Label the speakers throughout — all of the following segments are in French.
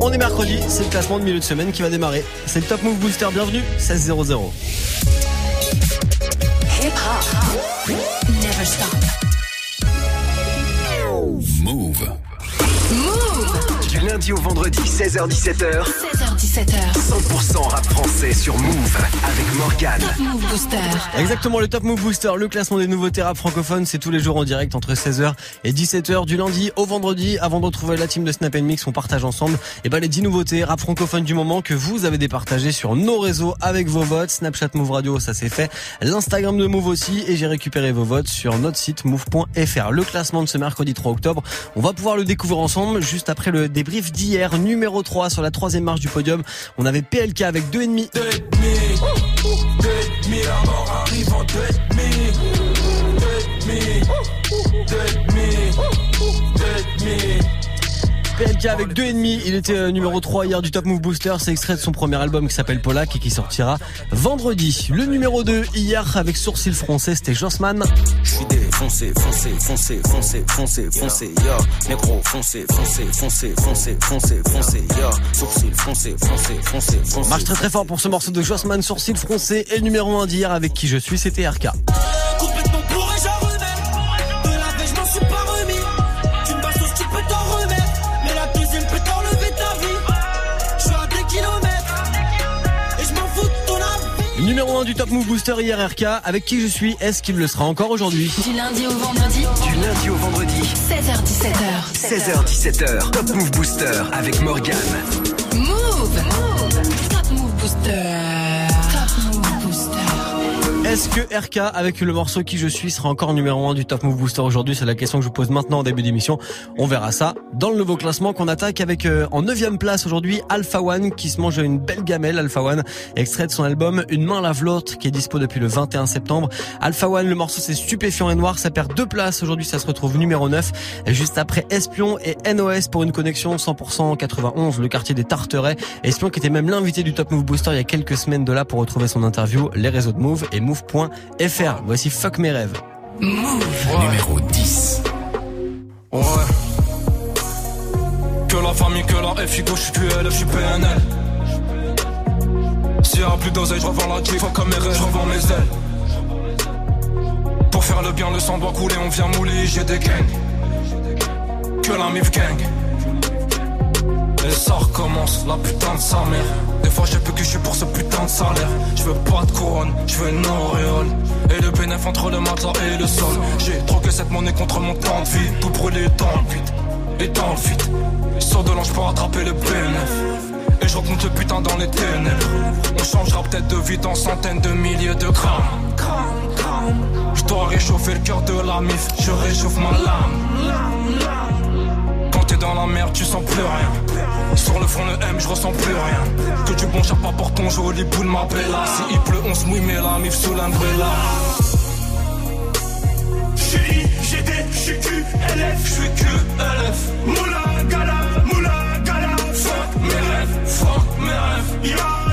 Speaker 1: On est mercredi, c'est le classement de milieu de semaine qui va démarrer. C'est le Top Move Booster, bienvenue, 16-0-0.
Speaker 2: Hip hop. Never stop.
Speaker 3: Move.
Speaker 4: Du lundi au vendredi, 16h-17h,
Speaker 2: 16h17h.
Speaker 4: 100% rap français sur Move avec Morgane.
Speaker 2: Top Move Booster.
Speaker 1: Exactement, le Top Move Booster, le classement des nouveautés rap francophones, c'est tous les jours en direct entre 16h et 17h du lundi au vendredi. Avant de retrouver la team de Snap Mix, on partage ensemble et ben les 10 nouveautés rap francophones du moment que vous avez départagées sur nos réseaux avec vos votes. Snapchat Move Radio, ça c'est fait. L'Instagram de Move aussi et j'ai récupéré vos votes sur notre site move.fr. Le classement de ce mercredi 3 octobre, on va pouvoir le découvrir ensemble juste après le débrief d'hier, numéro 3 sur la troisième marche du podium. On avait PLK avec 2,5.
Speaker 5: demi. 2,5.
Speaker 1: PLK avec 2,5. Il était euh, numéro 3 hier du Top Move Booster. C'est extrait de son premier album qui s'appelle Polak et qui sortira vendredi. Le numéro 2 hier avec Sourcil Français, c'était Jossman.
Speaker 6: Je suis défoncé, foncé, foncé, foncé, foncé, foncé, yo. Négro, foncé, foncé, foncé, foncé, foncé, foncé, yo. Sourcil, foncé, foncé, foncé, foncé.
Speaker 1: Marche très très fort pour ce morceau de Jossman, Sourcil Français. Et le numéro 1 d'hier avec qui je suis, c'était RK. Numéro 1 du Top Move Booster hier RK. Avec qui je suis, est-ce qu'il le sera encore aujourd'hui?
Speaker 2: Du lundi au vendredi.
Speaker 4: Du lundi au vendredi,
Speaker 2: 16h17h.
Speaker 4: 16h-17h, Top Move Booster avec Morgane.
Speaker 2: Move.
Speaker 1: Est-ce que RK, avec le morceau qui je suis, sera encore numéro 1 du Top Move Booster aujourd'hui? C'est la question que je vous pose maintenant en début d'émission. On verra ça dans le nouveau classement qu'on attaque avec euh, en 9 place aujourd'hui Alpha One qui se mange une belle gamelle. Alpha One, extrait de son album Une main lave l'autre qui est dispo depuis le 21 septembre. Alpha One, le morceau c'est stupéfiant et noir. Ça perd deux places aujourd'hui, ça se retrouve numéro 9. Et juste après Espion et NOS pour une connexion 100% 91, le quartier des Tarterets. Espion qui était même l'invité du Top Move Booster il y a quelques semaines de là pour retrouver son interview, les réseaux de Move et Move.fr. Voici Fuck mes rêves.
Speaker 3: Numéro 10.
Speaker 5: Ouais. Que la famille, que la FIGO, je suis QL, je suis PNL. S'il y a plus d'oseille, je revends la Jeep, fuck comme mes rêves, je revends mes ailes. Pour faire le bien, le sang doit couler, on vient mouler, j'ai des gangs. Que la MIF gang. Ça recommence, la putain de sa mère. Des fois j'ai plus que je suis pour ce putain de salaire. Je veux pas de couronne, je veux une auréole. Et le bénéf entre le matelas et le sol. J'ai troqué cette monnaie contre mon temps de vie. Tout brûlé dans le vide et dans le vide. Sors de l'ange pour attraper le bénéf. Et je rencontre le putain dans les ténèbres. On changera peut-être de vie dans centaines de milliers de grammes. Je dois réchauffer le cœur de la mif, je réchauffe ma lame. Dans la merde, tu sens plus rien. Sur le front, le M, je ressens plus rien. Que du bon pas pour ton joli boule, ma bella. Si il pleut, on se mouille, mais la mif sous l'umbrella. GD, j'suis QLF, j'suis QLF. Moula gala, moula gala. Fuck mes rêves, fuck mes rêves. Y'a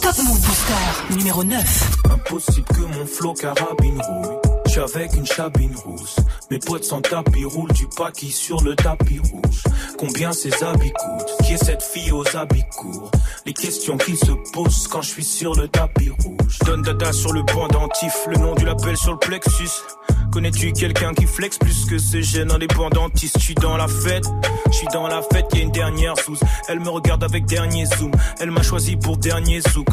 Speaker 2: Top Move Booster numéro 9.
Speaker 7: Impossible que mon flow carabine rouille. Je suis avec une chabine rousse. Mes potes sans tapis roulent du paquis sur le tapis rouge. Combien ces habits coûtent? Qui est cette fille aux habits courts? Les questions qui se posent quand je suis sur le tapis rouge. Donne dada sur le pendentif, le nom du label sur le plexus. Connais-tu quelqu'un qui flex plus que ce gène indépendantiste Je suis dans la fête, je suis dans la fête, y a une dernière sous. Elle me regarde avec dernier zoom, elle m'a choisi pour dernier zouk.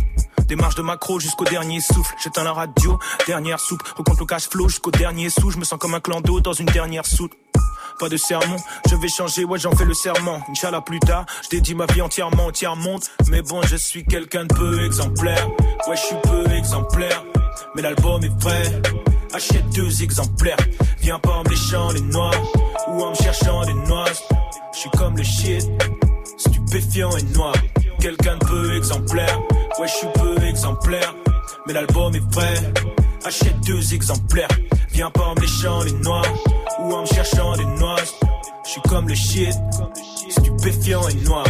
Speaker 7: Démarche de macro jusqu'au dernier souffle. J'éteins la radio, dernière soupe. Recompte le cash flow jusqu'au dernier sou. Je me sens comme un clan d'eau dans une dernière soute. Pas de sermon, je vais changer, ouais j'en fais le serment. Inch'Allah plus tard, je dédie ma vie entièrement, entière monte. Mais bon, je suis quelqu'un de peu exemplaire. Ouais, je suis peu exemplaire. Mais l'album est prêt. Achète deux exemplaires. Viens pas en me léchant les noix ou en me cherchant des noix. Je suis comme le shit, stupéfiant et noir. Quelqu'un de peu exemplaire. Ouais, je suis peu exemplaire. Mais l'album est prêt. Achète deux exemplaires. Viens pas en me léchant les noix ou en me cherchant des noix. Je suis comme le shit, stupéfiant et noir.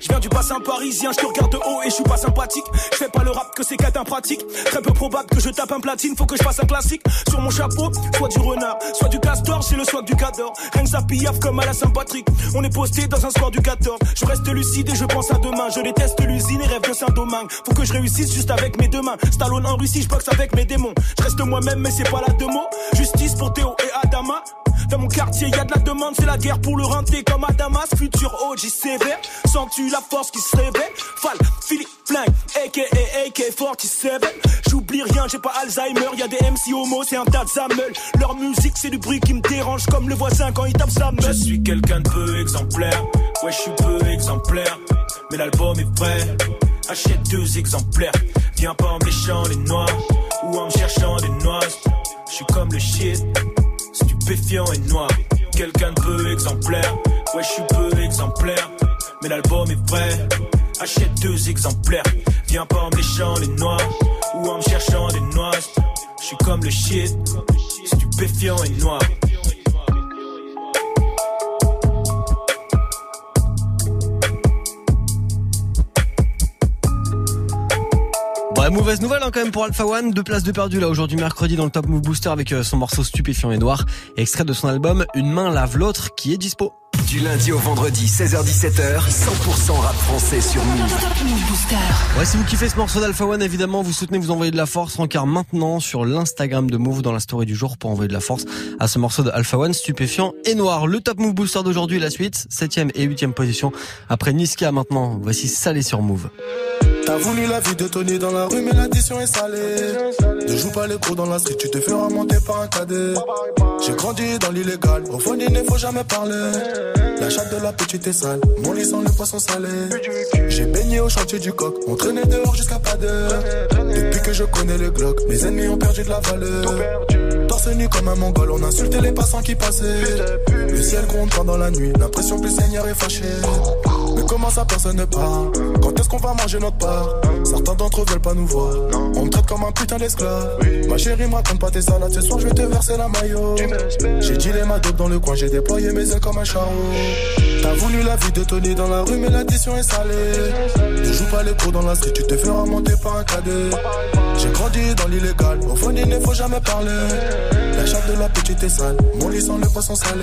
Speaker 7: Je viens du bassin parisien, je te regarde de haut et je suis pas sympathique. Je fais pas le rap que c'est qu'être pratique. Très peu probable que je tape un platine, faut que je fasse un classique. Sur mon chapeau, soit du renard, soit du castor, j'ai le swag du cador. Rien que ça comme à la Saint-Patrick. On est posté dans un score du 14. Je reste lucide et je pense à demain. Je déteste l'usine et rêve de Saint-Domingue. Faut que je réussisse juste avec mes deux mains. Stallone en Russie, je boxe avec mes démons. Je reste moi-même, mais c'est pas la deux mots. Justice pour Théo et Adama. Dans mon quartier, y a de la demande, c'est la guerre pour le renter comme à Damas. Futur OG sévère, sens-tu la force qui se réveille Fall, Philippe Flingue, aka AK-47. J'oublie rien, j'ai pas Alzheimer, y a des MC homo, c'est un tas de. Leur musique, c'est du bruit qui me dérange comme le voisin quand il tape sa meule. Je suis quelqu'un de peu exemplaire, ouais, je suis peu exemplaire. Mais l'album est prêt, achète deux exemplaires. Viens pas en me léchant les noix ou en me cherchant des noix. Je suis comme le shit stupéfiant et noir. Quelqu'un de peu exemplaire, ouais, je suis peu exemplaire. Mais l'album est prêt, achète deux exemplaires. Viens pas en me léchant les noix ou en me cherchant des noix. Je suis comme le shit, stupéfiant et noir.
Speaker 1: Bon, mauvaise nouvelle hein, quand même pour Alpha One, deux places de perdu là aujourd'hui mercredi dans le Top Move Booster avec euh, son morceau Stupéfiant Edouard, extrait de son album Une main lave l'autre qui est dispo.
Speaker 4: Du lundi au vendredi, 16h17h, 100% rap français sur Move.
Speaker 1: Ouais, si vous kiffez ce morceau d'Alpha One, évidemment, vous soutenez, vous envoyez de la force. Rencard maintenant sur l'Instagram de Move dans la story du jour pour envoyer de la force à ce morceau de Alpha One, stupéfiant et noir. Le Top Move Booster d'aujourd'hui, la suite, septième et huitième position. Après Niska maintenant, voici Salé sur Move.
Speaker 8: T'as voulu la vie de Tony dans la rue, mais l'addition est salée. Ne joue pas les gros dans la street, tu te feras monter par un cadet. J'ai grandi dans l'illégal, au fond il ne faut jamais parler. La chatte de la petite est sale, mon lit sent le poisson salé. J'ai baigné au chantier du coq, on traînait dehors jusqu'à pas d'heure. Depuis que je connais le Glock, mes ennemis ont perdu de la valeur. Torse nu comme un mongol, on insultait les passants qui passaient. Le ciel gronde pendant la nuit, l'impression que le Seigneur est fâché. Mais comment ça personne ne parle Quand est-ce qu'on va manger notre part? Certains d'entre eux veulent pas nous voir. On me traite comme un putain d'esclave. Ma chérie me raconte pas tes salades Ce soir je vais te verser la maillot J'ai dit les ma dope dans le coin J'ai déployé mes ailes comme un charreau T'as voulu la vie de Tony dans la rue Mais l'addition est salée. Ne joue pas les cours dans la street Tu te feras monter par un cadet. J'ai grandi dans l'illégal Au fond il ne faut jamais parler La chatte de la petite est sale. Mon lit sent le poisson salé.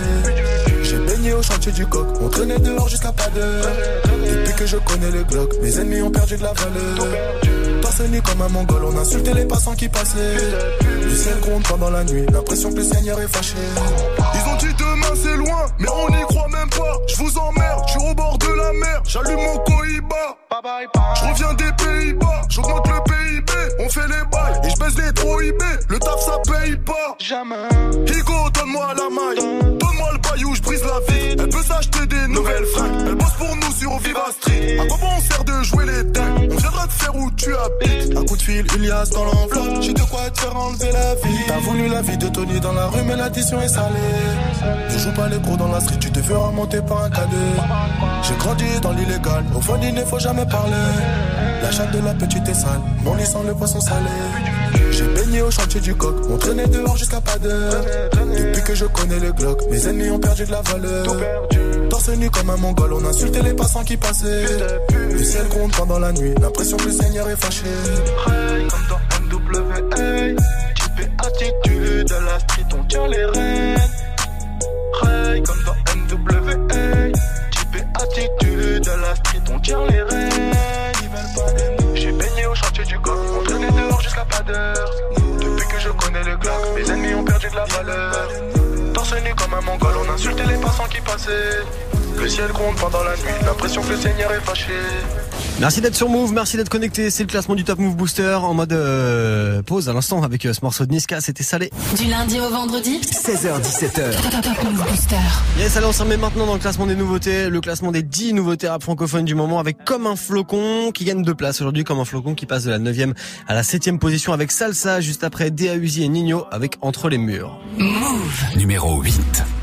Speaker 8: J'ai baigné au chantier du coq. On traînait dehors jusqu'à pas d'heure. Depuis que je connais le Glock Mes ennemis ont perdu de la valeur. Torse comme un mongol On insultait les passants qui passaient. Le ciel gronde pendant la nuit L'impression que le Seigneur est fâché.
Speaker 9: Ils ont dit demain c'est loin, mais on n'y croit même pas. Je vous emmerde, je suis au bord de la mer, j'allume mon cohiba. Je reviens des Pays-Bas, j'augmente le PIB, on fait les bails et je baisse les trop IB. Le taf ça paye pas. Jamais. Higo, donne-moi la maille, donne-moi le baillou, je brise la vie. Elle peut s'acheter des nouvelles fringues, elle bosse pour nous sur Viva Street. À quoi bon on sert de jouer les dingues? On viendra te faire où tu habites.
Speaker 8: Un coup de fil, Ilias dans l'enveloppe J'ai de quoi te faire enlever la vie T'as voulu la vie de Tony dans la rue Mais l'addition est salée Ne joue pas les gros dans la street Tu te feras monter par un cadet J'ai grandi dans l'illégal Au fond il ne faut jamais parler La chatte de la petite est sale Mon lit sent le poisson salé J'ai baigné au chantier du coq On traînait dehors jusqu'à pas d'heure Depuis que je connais le Glock Mes ennemis ont perdu de la valeur
Speaker 10: Torse nu comme un mongol, on insultait les passants qui passaient. Le ciel gronde pendant la nuit, l'impression que le Seigneur est fâché.
Speaker 8: comme dans NWA. Type attitude, à la street, on tient les rênes. Ray, comme dans NWA. Type attitude, à la street, on tient les rênes. On traînait dehors jusqu'à pas d'heure. Depuis que je connais le glock, mes ennemis ont perdu de la valeur. Torse nu comme un mongol, on insultait les passants qui passaient. Le ciel gronde pendant la nuit, l'impression que le Seigneur est fâché.
Speaker 1: Merci d'être sur Move, merci d'être connecté. C'est le classement du Top Move Booster en mode euh, pause à l'instant avec euh, ce morceau de Niska, c'était salé.
Speaker 2: Du lundi au vendredi
Speaker 4: 16h17h.
Speaker 2: Top Move Booster.
Speaker 1: Yes, allez, on s'en met maintenant dans le classement des nouveautés, le classement des 10 nouveautés rap francophones du moment avec Comme un flocon qui gagne deux places aujourd'hui, Comme un flocon qui passe de la 9 à la 7 position avec Salsa juste après Dea Uzi et Nino avec Entre les murs.
Speaker 2: Move.
Speaker 3: Numéro 8.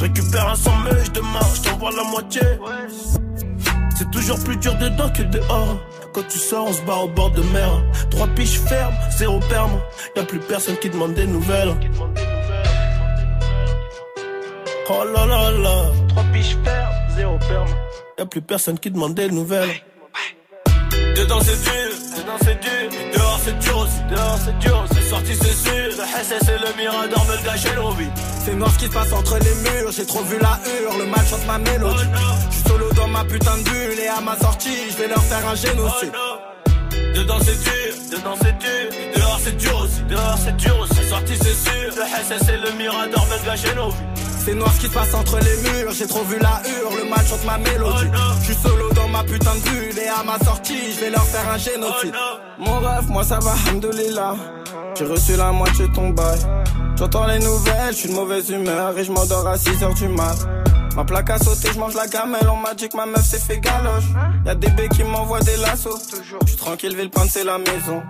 Speaker 11: je récupère un mèche de marche, je t'envoie la moitié. C'est toujours plus dur dedans que dehors. Quand tu sors, on se bat au bord de mer. Trois piches fermes, zéro perme. Y'a plus personne qui demande des nouvelles. Oh là là là. Trois piches fermes, zéro perme. Y'a plus personne qui demande des nouvelles. Dedans c'est dur, dedans c'est dur. Dehors c'est dur aussi, dehors c'est dur. C'est sorti c'est sûr. Le SS et le Mirador me le gâchent l'envie.
Speaker 12: C'est noir ce qui se passe entre les murs, j'ai trop vu la hurle, le mal chante ma mélodie. Je suis solo dans ma putain de bulle et à ma sortie, je vais leur faire un génocide.
Speaker 11: Dedans c'est dur, dedans c'est dur. Dehors c'est dur aussi, dehors c'est dur aussi. C'est sorti c'est sûr. Le SS et le Mirador me le gâchent l'envie.
Speaker 12: C'est noir ce qui se passe entre les murs, j'ai trop vu la hurle, le mal chante ma mélodie. Je suis solo dans ma putain de bulle et à ma sortie, je vais leur faire un génocide. Mon rêve, moi ça va, hamdoulilah. J'ai reçu la moitié de ton bail. J'entends les nouvelles, je suis de mauvaise humeur et je m'endors à 6h du mat. Ma plaque a sauté, je mange la gamelle, on m'a dit que ma meuf s'est fait galoche. Y'a des bébés qui m'envoient des lassos. Je suis tranquille, Villepinte c'est la maison.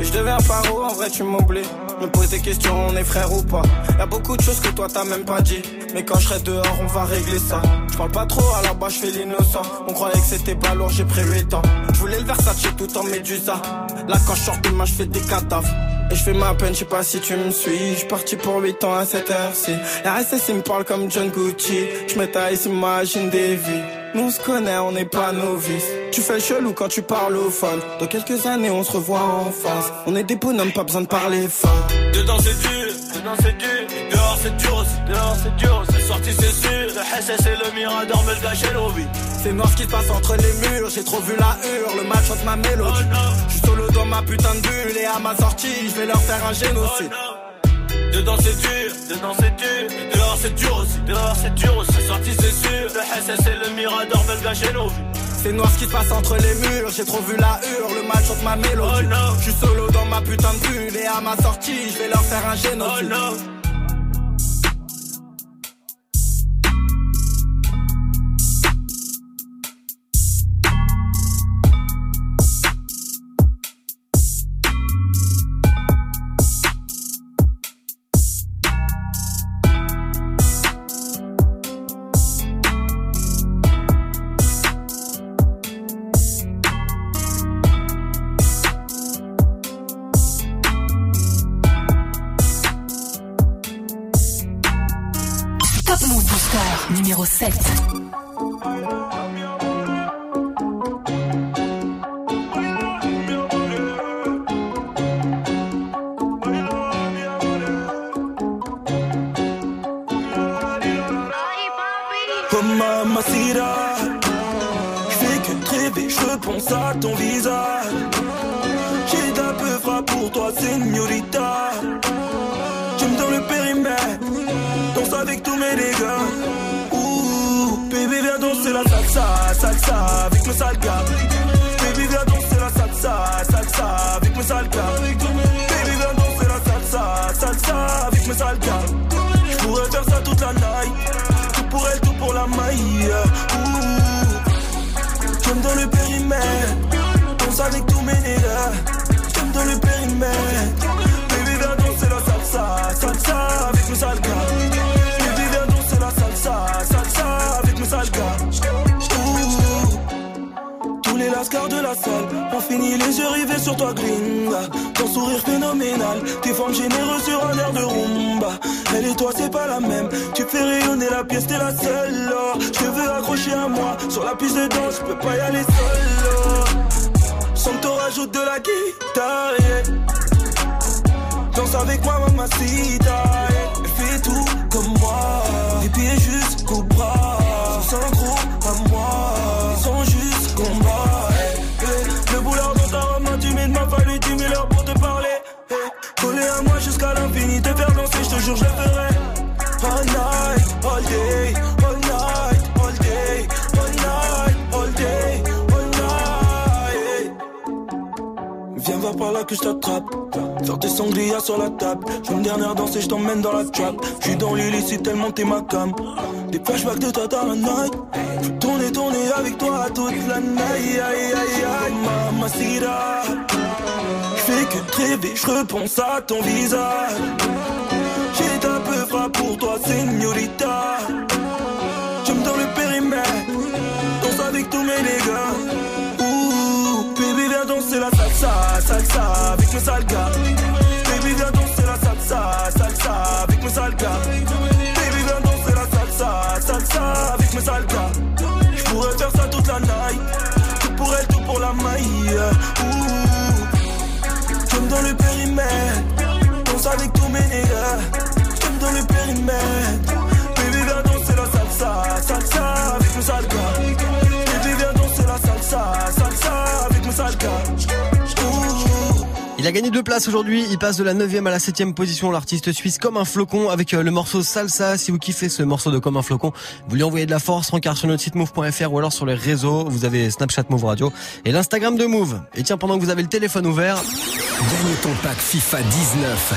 Speaker 12: Et je deviens paro, en vrai tu m'oublies. Me pose des questions, on est frère ou pas. Y'a beaucoup de choses que toi t'as même pas dit. Mais quand je serai dehors, on va régler ça. Je parle pas trop, à la bas je fais l'innocent. On croyait que c'était pas lourd, j'ai pris 8 ans. Je voulais le Versace tout en Là quand je sors demain, je fais des cadavres. Et je fais ma peine, je sais pas si tu me suis. Je parti pour 8 ans à cette heure-ci. RSS il me parle comme John Gucci. Je m'étais s'imagine des vies. Nous on se connaît, on n'est pas novices. Tu fais chelou quand tu parles au phone. Dans quelques années, on se revoit en face. On est des bonhommes, pas besoin de parler fort.
Speaker 11: Dedans c'est dur, dedans c'est dur. Dehors c'est dur aussi, dehors c'est dur. C'est sorti c'est sûr. Le SS et le Mirador me le gâchent.
Speaker 12: C'est noir ce qui se passe entre les murs, j'ai trop vu la hurle, le mal chante ma mélodie. Je suis solo dans ma putain de bulle et à ma sortie, je vais leur faire un génocide.
Speaker 11: Dedans c'est dur, dedans c'est dur. Dehors c'est dur aussi, dehors c'est dur aussi. C'est sorti c'est sûr. Le SS et le Mirador le gâchent l'envie.
Speaker 12: C'est noir ce qui se passe entre les murs, j'ai trop vu la hurle, le mal chante ma mélodie. Je suis solo dans ma putain de bulle et à ma sortie, je vais leur faire un génocide.
Speaker 2: Top
Speaker 13: avec tous mes dégâts. Ouh, bébé, viens danser la salsa, salsa avec mes sales gars. Bébé, viens danser la salsa, salsa avec mes sales gars. Bébé, viens danser la salsa, salsa avec mes sales gars. J'pourrais faire ça toute la night. Tout pour elle, tout pour la maille. Ouh, j'aime dans le périmètre. De la salle, on finit les yeux rivés sur toi, gringa. Ton sourire phénoménal, tes formes généreuses sur un air de rumba. Elle et toi, c'est pas la même. Tu fais rayonner la pièce, t'es la seule. oh. Je te veux accrocher à moi. Sur la piste de danse, je peux pas y aller seul. oh. Sans te rajoute de la guitare. Danse avec moi, mamacita, yeah. Fait tout comme moi. Les pieds jusqu'au bras. Sans gros à moi. Ils sont juste jusqu'à l'infini, te faire danser, je te jure, je le ferai. All night, all day, all night, all day, all night, all day, all night. Viens voir par là que je t'attrape. Sors tes sangria sur la table. Je une dernière danse et je t'emmène dans la trap. Je suis dans l'illicite tellement t'es ma cam. Des flashbacks de toi dans la night. Je tourner, tourner avec toi toute la night. Aïe, aïe, aïe, aïe, mamacita. Fais que rêver, je repense à ton visage. J'ai un peu frappe pour toi, señorita. J'aime dans le périmètre. Danse avec tous mes dégâts. Ouh, baby, viens danser la salsa, salsa avec mes sales gars. Périmètre. Baby, viens danser la salsa, salsa avec mes sales
Speaker 1: a gagné deux places aujourd'hui. Il passe de la 9 à la 7 position. L'artiste suisse comme un flocon avec euh, le morceau Salsa. Si vous kiffez ce morceau de comme un flocon, vous lui envoyez de la force. Rencard sur notre site move.fr ou alors sur les réseaux. Vous avez Snapchat Move Radio et l'Instagram de Move. Et tiens, pendant que vous avez le téléphone ouvert,
Speaker 4: Gagne ton pack FIFA 19.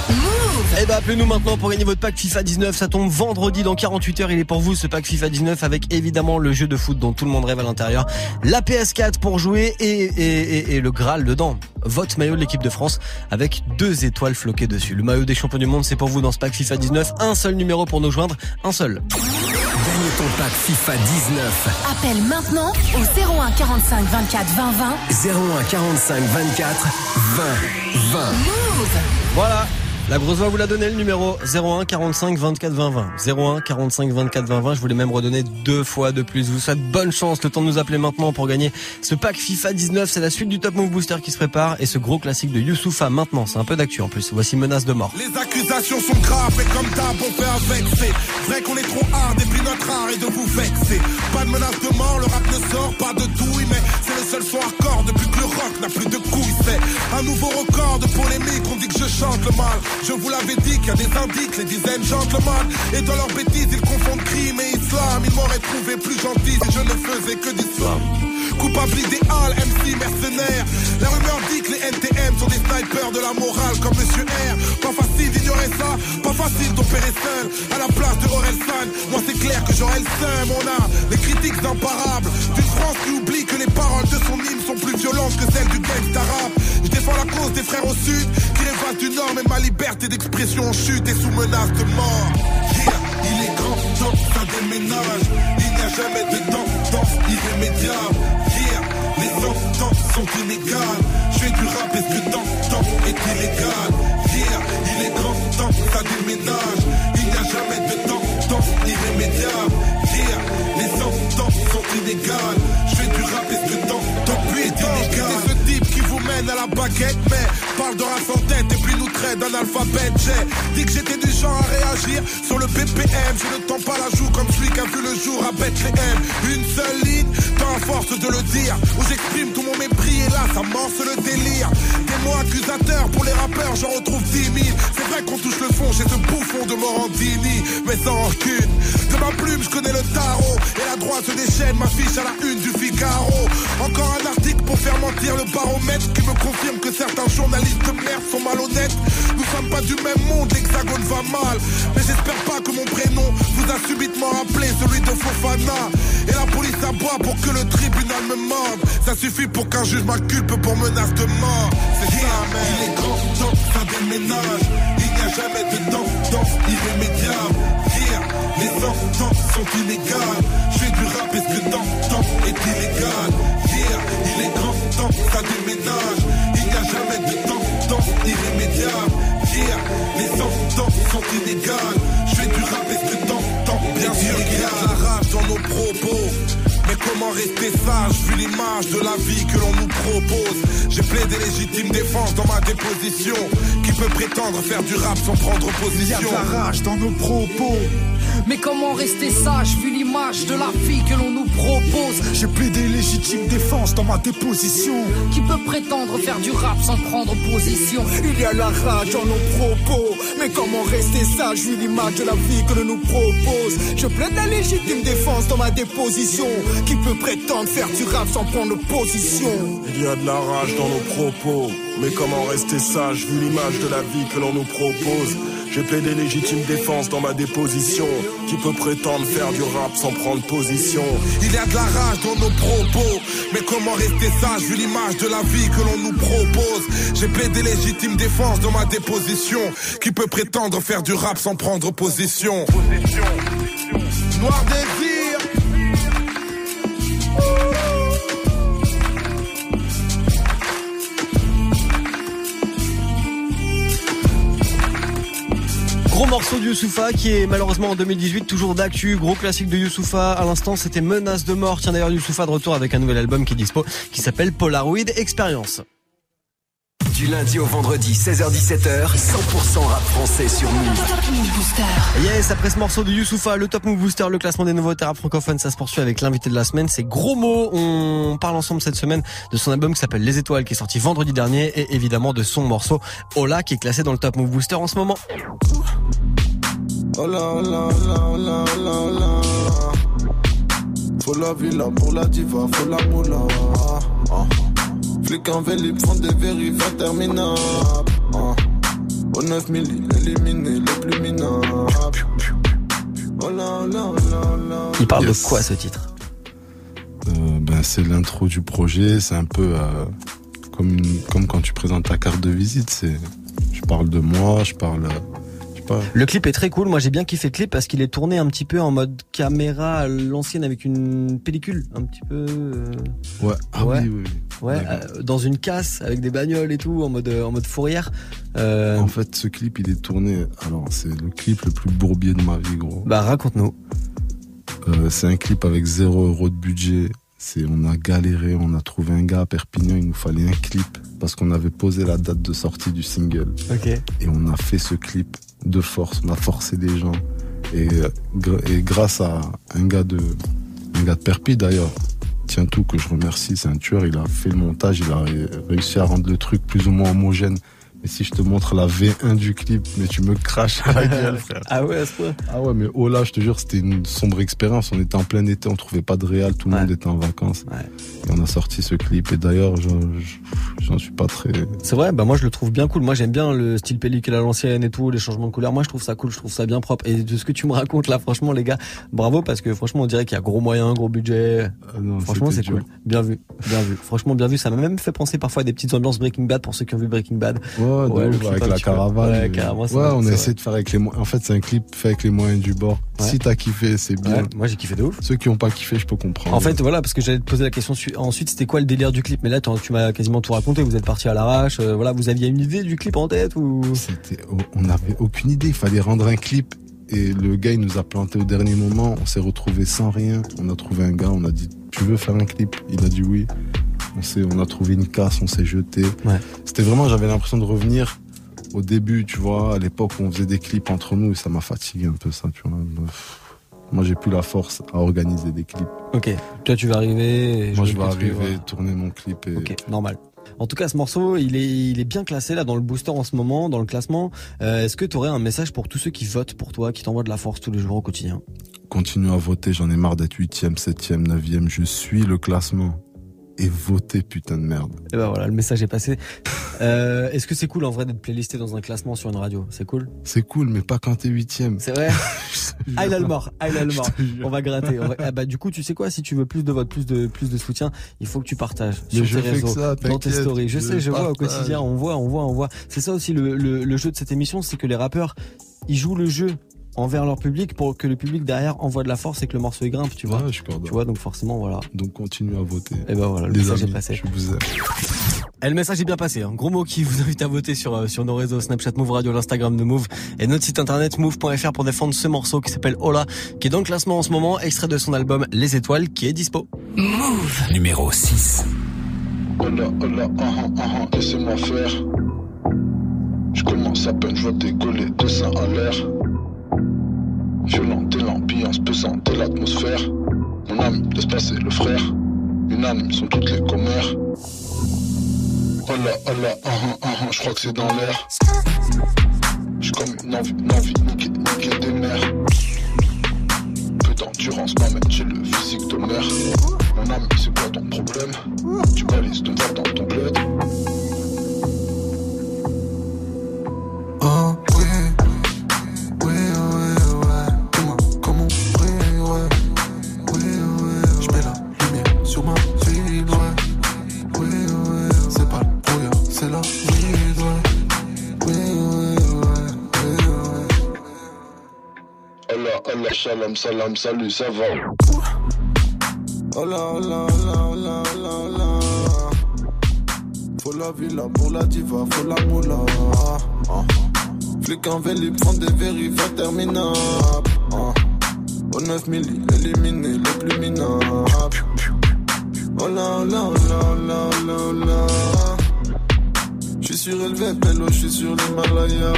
Speaker 1: eh ben appelez-nous maintenant pour gagner votre pack FIFA 19. Ça tombe vendredi dans 48 heures. Il est pour vous ce pack FIFA 19 avec évidemment le jeu de foot dont tout le monde rêve à l'intérieur. La PS4 pour jouer et, et, et, et le Graal dedans. Votre maillot de l'équipe de France avec deux étoiles floquées dessus. Le maillot des champions du monde, c'est pour vous dans ce pack FIFA 19. Un seul numéro pour nous joindre. Un seul.
Speaker 4: Gagne ton pack FIFA 19.
Speaker 2: Appelle maintenant au 01 45 24 20 20.
Speaker 4: 01 45 24 20 20.
Speaker 1: Voilà. La grosse voix vous l'a donné le numéro 01 45 24 20 20. 01 45 24 20 20. Je voulais même redonner deux fois de plus. Je vous souhaite bonne chance. Le temps de nous appeler maintenant pour gagner ce pack FIFA 19. C'est la suite du Top Move Booster qui se prépare et ce gros classique de Youssoufa maintenant. C'est un peu d'actu en plus. Voici menace de mort.
Speaker 14: Les accusations sont graves et comme d'hab on fait avec C'est vrai qu'on est trop hard et puis notre art est de vous vexer Pas de menace de mort, le rap ne sort pas de douille Mais c'est le seul son hardcore depuis que le rock n'a plus de couilles C'est un nouveau record de polémique, on dit que je chante le mal Je vous l'avais dit qu'il y a des indices, les dizaines gentlemen. Et dans leurs bêtises ils confondent crime et islam. Ils m'auraient trouvé plus gentil si je ne faisais que d'islam Coupable idéal, MC mercenaire. La rumeur dit que les NTM sont des snipers de la morale comme Monsieur R. Pas facile d'ignorer ça, pas facile d'opérer seul. À la place de Orelsan, moi c'est clair que j'aurais le seum. On a les critiques imparables. D'une France qui oublie que les paroles de son hymne sont plus violentes que celles du gangsta rap Je défends la cause des frères au sud Qui rêvent du nord mais ma liberté d'expression en chute et sous menace de mort. Yeah, il est grand temps, ça déménage. Il n'y a jamais de tendance irrémédiable Yeah, les sentences sont inégales. Je fais du rap et ce que t'entends est illégal? Yeah, il est grand temps, ça déménage. Il n'y a jamais de tendance irrémédiable Yeah, les sentences sont inégales. Je fais du rap et ce que t'entends est illégal? Mène à la baguette Mais parle de race en tête et puis nous traite d'un alphabet J'ai dit que j'étais du genre à réagir sur le BPM Je ne tends pas la joue comme celui qui a vu le jour à Bethléem. Une seule ligne, pas à force de le dire. Où j'exprime tout mon mépris et là ça morce le délire. Des mots accusateurs pour les rappeurs j'en retrouve 10 000 C'est vrai qu'on touche le fond chez ce bouffon de Morandini Mais sans rancune. De ma plume je connais le tarot Et la droite se déchaîne m'affiche à la une du Figaro. Encore un article pour faire mentir le baromètre Qui me confirme que certains journalistes de merde sont malhonnêtes. Nous sommes pas du même monde, l'hexagone va mal. Mais j'espère pas que mon prénom vous a subitement rappelé celui de Fofana. Et la police aboie pour que le tribunal me morde. Ça suffit pour qu'un juge m'inculpe pour menace de mort. C'est ça man. Il est grand temps ça déménage. Il n'y a jamais de tendance irrémédiable Here, les sentences sont inégales. Je fais du rap et ce que t'entends est illégal? Here, il est grand temps pas déménage. Il n'y a jamais de temps, temps irrémédiable. Yeah, les sentences sont inégales. Je fais du rap, est-ce que t'entends bien sûr qu'il y a de la rage dans nos propos. Mais comment rester sage vu l'image de la vie que l'on nous propose? J'ai plaidé légitime défense dans ma déposition Qui peut prétendre faire du rap sans prendre position
Speaker 15: Il y a de la rage dans nos propos mais comment rester sage vu l'image de la vie que l'on nous propose J'ai plaidé légitime défense dans ma déposition. Qui peut prétendre faire du rap sans prendre position? Il y a la rage dans nos propos. Mais comment rester sage? Vu l'image de la vie que l'on nous propose Je plaide la légitime défense dans ma déposition. Qui peut prétendre faire du rap sans prendre position?
Speaker 14: Il y a de la rage dans nos propos. Mais comment rester sage? Vu l'image de la vie que l'on nous propose j'ai plaidé légitime défense dans ma déposition. Qui peut prétendre faire du rap sans prendre position? Il y a de la rage dans nos propos. Mais comment rester sage vu l'image de la vie que l'on nous propose? J'ai plaidé légitime défense dans ma déposition. Qui peut prétendre faire du rap sans prendre position? Noir désir.
Speaker 1: Gros morceau de Youssoufa qui est malheureusement en 2018 toujours d'actu, gros classique de Youssoufa. À l'instant, c'était Menace de mort. Tiens d'ailleurs Youssoufa de retour avec un nouvel album qui est dispo, qui s'appelle Polaroid Experience.
Speaker 4: Du lundi au vendredi, 16h17h, 100% rap français sur Move.
Speaker 1: Yes, après ce morceau de Youssoufa, le Top Move Booster, le classement des nouveaux rap francophones, ça se poursuit avec l'invité de la semaine. C'est Gros Mots. On parle ensemble cette semaine de son album qui s'appelle Les Étoiles, qui est sorti vendredi dernier, et évidemment de son morceau Ola, qui est classé dans le Top Move Booster en ce moment.
Speaker 8: Hola, hola, hola, hola, hola, hola. Faut la villa pour la diva, faut la moula. Ah. Flic en vélib font des vérifs interminables. Ah. Au 9 milli, éliminé les plus minables. Hola.
Speaker 1: Il parle de quoi ce titre?
Speaker 16: Euh, ben, c'est l'intro du projet, c'est un peu euh, comme, une- comme quand tu présentes ta carte de visite. C'est, je parle de moi, je parle, euh, pas.
Speaker 1: Le clip est très cool. Moi, j'ai bien kiffé le clip parce qu'il est tourné un petit peu en mode caméra à l'ancienne avec une pellicule, un petit peu. euh,
Speaker 16: Ouais, ah
Speaker 1: Ouais.
Speaker 16: oui, oui. oui.
Speaker 1: Ouais, euh, dans une casse avec des bagnoles et tout, en mode euh, en mode fourrière. Euh,
Speaker 16: En fait, ce clip, il est tourné. Alors, c'est le clip le plus bourbier de ma vie, gros.
Speaker 1: Bah, raconte-nous.
Speaker 16: Euh, c'est un clip avec zéro euro de budget. C'est, on a galéré, on a trouvé un gars à Perpignan, il nous fallait un clip parce qu'on avait posé la date de sortie du single.
Speaker 1: Ok.
Speaker 16: Et on a fait ce clip de force, on a forcé des gens. Et, euh, et grâce à un gars de, un gars de Perpi d'ailleurs, tiens tout que je remercie, c'est un tueur, il a fait le montage, il a ré- réussi à rendre le truc plus ou moins homogène. Et si je te montre la V1 du clip, mais tu me craches à la gueule, frère.
Speaker 1: Ah ouais, à ce point.
Speaker 16: Ah ouais, mais oh là, je te jure, c'était une sombre expérience. On était en plein été, on trouvait pas de réal, tout le monde était en vacances. Et on a sorti ce clip. Et d'ailleurs, j'en suis pas très.
Speaker 1: C'est vrai, bah moi je le trouve bien cool. Moi j'aime bien le style pellicule à l'ancienne et tout, les changements de couleur. Moi je trouve ça cool, je trouve ça bien propre. Et de ce que tu me racontes là, franchement les gars, bravo parce que franchement on dirait qu'il y a gros moyens, gros budget. franchement
Speaker 16: c'était
Speaker 1: c'est cool. Bien vu, bien vu. Franchement bien vu. Ça m'a même fait penser parfois à des petites ambiances Breaking Bad pour ceux qui ont vu Breaking Bad.
Speaker 16: Ouais,
Speaker 1: clip
Speaker 16: avec la caravane.
Speaker 1: Ouais, carrément,
Speaker 16: ouais, on a essayé de faire avec les moyens. En fait, c'est un clip fait avec les moyens du bord.
Speaker 1: Ouais.
Speaker 16: Si t'as kiffé, c'est bien.
Speaker 1: Ouais, moi j'ai kiffé de ouf.
Speaker 16: Ceux qui ont pas kiffé, je peux comprendre.
Speaker 1: En fait, voilà, parce que j'allais te poser la question su- ensuite, c'était quoi le délire du clip? Mais là, tu m'as quasiment tout raconté. Vous êtes parti à l'arrache. euh, voilà, vous aviez une idée du clip en tête ou?
Speaker 16: C'était, on n'avait aucune idée. Il fallait rendre un clip. Et le gars, il nous a planté au dernier moment. On s'est retrouvé sans rien. On a trouvé un gars. On a dit, tu veux faire un clip? Il a dit oui. On a trouvé une casse. On s'est jeté.
Speaker 1: Ouais.
Speaker 16: C'était vraiment, j'avais l'impression de revenir au début, tu vois, à l'époque où on faisait des clips entre nous. Et ça m'a fatigué un peu ça, tu vois. Moi, j'ai plus la force à organiser des clips.
Speaker 1: Ok. Toi, tu vas arriver. et
Speaker 16: Moi, je vais arriver, tourner mon clip et.
Speaker 1: Ok, normal. En tout cas, ce morceau, il est, il est bien classé là dans le booster en ce moment, dans le classement. Euh, Est-ce que tu aurais un message pour tous ceux qui votent pour toi, qui t'envoient de la force tous les jours au quotidien?
Speaker 16: Continue à voter, j'en ai marre d'être 8ème, 7ème, 9ème, je suis le classement. Et votez, putain de merde.
Speaker 1: Et ben voilà, le message est passé. Euh, Est-ce que c'est cool en vrai d'être playlisté dans un classement sur une radio? C'est cool?
Speaker 16: C'est cool, mais pas quand t'es 8ème.
Speaker 1: C'est vrai? Ah, il a le mort. Ah, il a le mort. On va gratter. on va- Ah, bah, du coup, tu sais quoi? Si tu veux plus de vote, plus de, plus de soutien, il faut que tu partages
Speaker 16: Mais
Speaker 1: sur
Speaker 16: je
Speaker 1: tes
Speaker 16: fais que
Speaker 1: réseaux,
Speaker 16: ça,
Speaker 1: dans tes stories. Je
Speaker 16: je
Speaker 1: sais, je vois au quotidien. On voit, on voit, on voit. C'est ça aussi le, le, le jeu de cette émission, c'est que les rappeurs, ils jouent le jeu envers leur public pour que le public derrière envoie de la force et que le morceau il grimpe, tu vois.
Speaker 16: Ouais, je suis.
Speaker 1: Tu vois, donc forcément, voilà.
Speaker 16: Donc continue à voter.
Speaker 1: Et ben voilà, le
Speaker 16: Les
Speaker 1: message
Speaker 16: amis,
Speaker 1: est passé.
Speaker 16: je vous aime.
Speaker 1: Et le message est bien passé. Hein. Gros mot qui vous invite à voter sur euh, sur nos réseaux Snapchat Move Radio, l'Instagram de Move et notre site internet move.fr pour défendre ce morceau qui s'appelle Ola, qui est dans le classement en ce moment, extrait de son album Les Étoiles, qui est dispo.
Speaker 3: Move numéro 6.
Speaker 17: Hola, hola, ah, ah, ah, ah, laissez-moi faire. Je commence à peine, je vois décoller deux seins à l'air. Violente l'ambiance pesante l'atmosphère. Mon âme laisse passer le frère. Unanimes sont toutes les commères. Oh là, oh là, ah, ah, ah, ah, je crois que c'est dans l'air. J'ai comme une envie, une envie niquer, niquer des mères. Peu d'endurance m'amène j'ai le physique de mère. Mon âme, c'est quoi ton problème? Tu balises ton verre dans ton bled.
Speaker 18: Ah
Speaker 17: Shalom, salam, salut, ça va.
Speaker 18: Oh là, oh là, oh là, oh là, oh là. Faut la villa pour la diva, faut la moula. Ah. Flic en vélib font des vérifs interminables. Ah. Au 9 milli, éliminé le plus minable. Oh là, oh là, oh là, oh là, oh là, oh là. J'suis surélevé, pélo, j'suis sur l'Himalaya.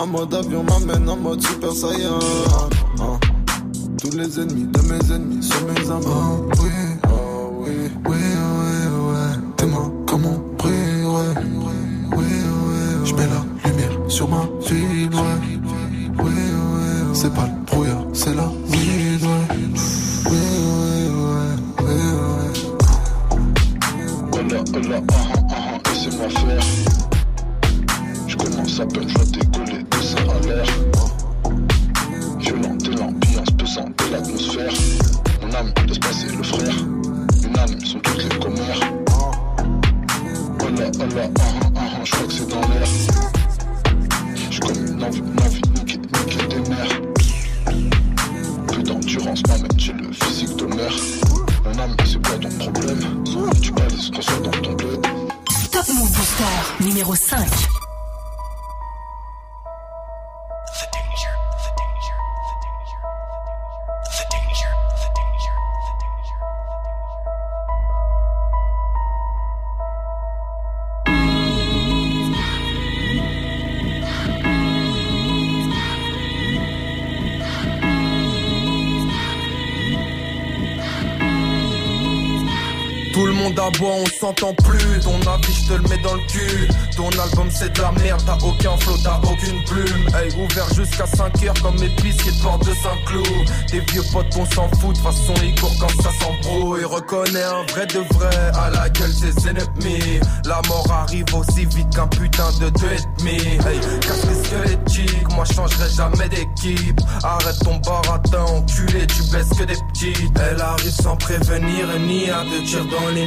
Speaker 18: En mode avion m'amène en mode super saiyan. Ah. Tous les ennemis de mes ennemis sont mes amants.
Speaker 19: Monde aboie, on s'entend plus. Ton avis, je te le mets dans le cul. Ton album, c'est de la merde. T'as aucun flow, t'as aucune plume. Hey, ouvert jusqu'à 5 heures comme qui te portent de Saint-Cloud. Tes vieux potes, on s'en fout. De façon, ils courent quand ça s'embrouille. Reconnais un vrai de vrai à la gueule ses ennemis. La mort arrive aussi vite qu'un putain de deux et demi. Hey, casse les squelettiques. Moi, changerai jamais d'équipe. Arrête ton baratin, enculé. Tu baisses que des petites. Elle arrive sans prévenir ni à deux tirs dans les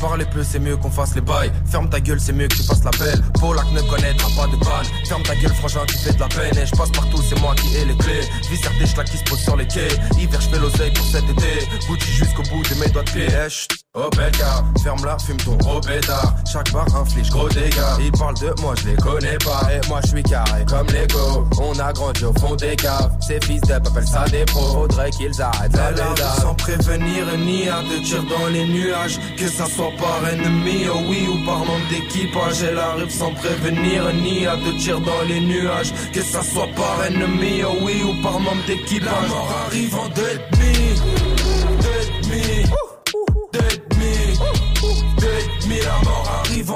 Speaker 19: Parler peu, c'est mieux qu'on fasse les bails. Ferme ta gueule, c'est mieux que tu fasses la belle. Polak ne connaîtra pas de balle. Ferme ta gueule, frangin, tu fais de la peine. Et je passe partout, c'est moi qui ai les clés. Viscère des qui se posent sur les quais. Hiver, je fais l'oseille pour cet été. Gucci jusqu'au bout de mes doigts de pied. Eh, chut. Oh bel gars, ferme-la, fume ton pétard. Chaque bar inflige gros dégâts. Ils parlent de moi, je les connais pas. Et moi, je suis carré comme Lego. On a grandi au fond des caves. Ces fils d'up appellent ça des pros. Faudrait qu'ils arrêtent la léda. Sans prévenir ni à deux tirs dans les nuages. Que ça soit par ennemi, oh oui, ou par nombre d'équipage. Elle arrive sans prévenir ni à deux tirs dans les nuages. Que ça soit par ennemi, oh oui, ou par nombre d'équipage. La mort arrive en deux et demi.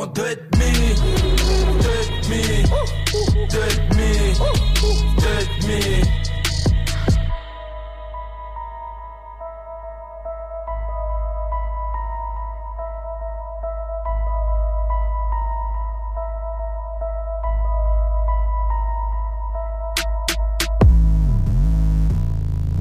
Speaker 19: en me.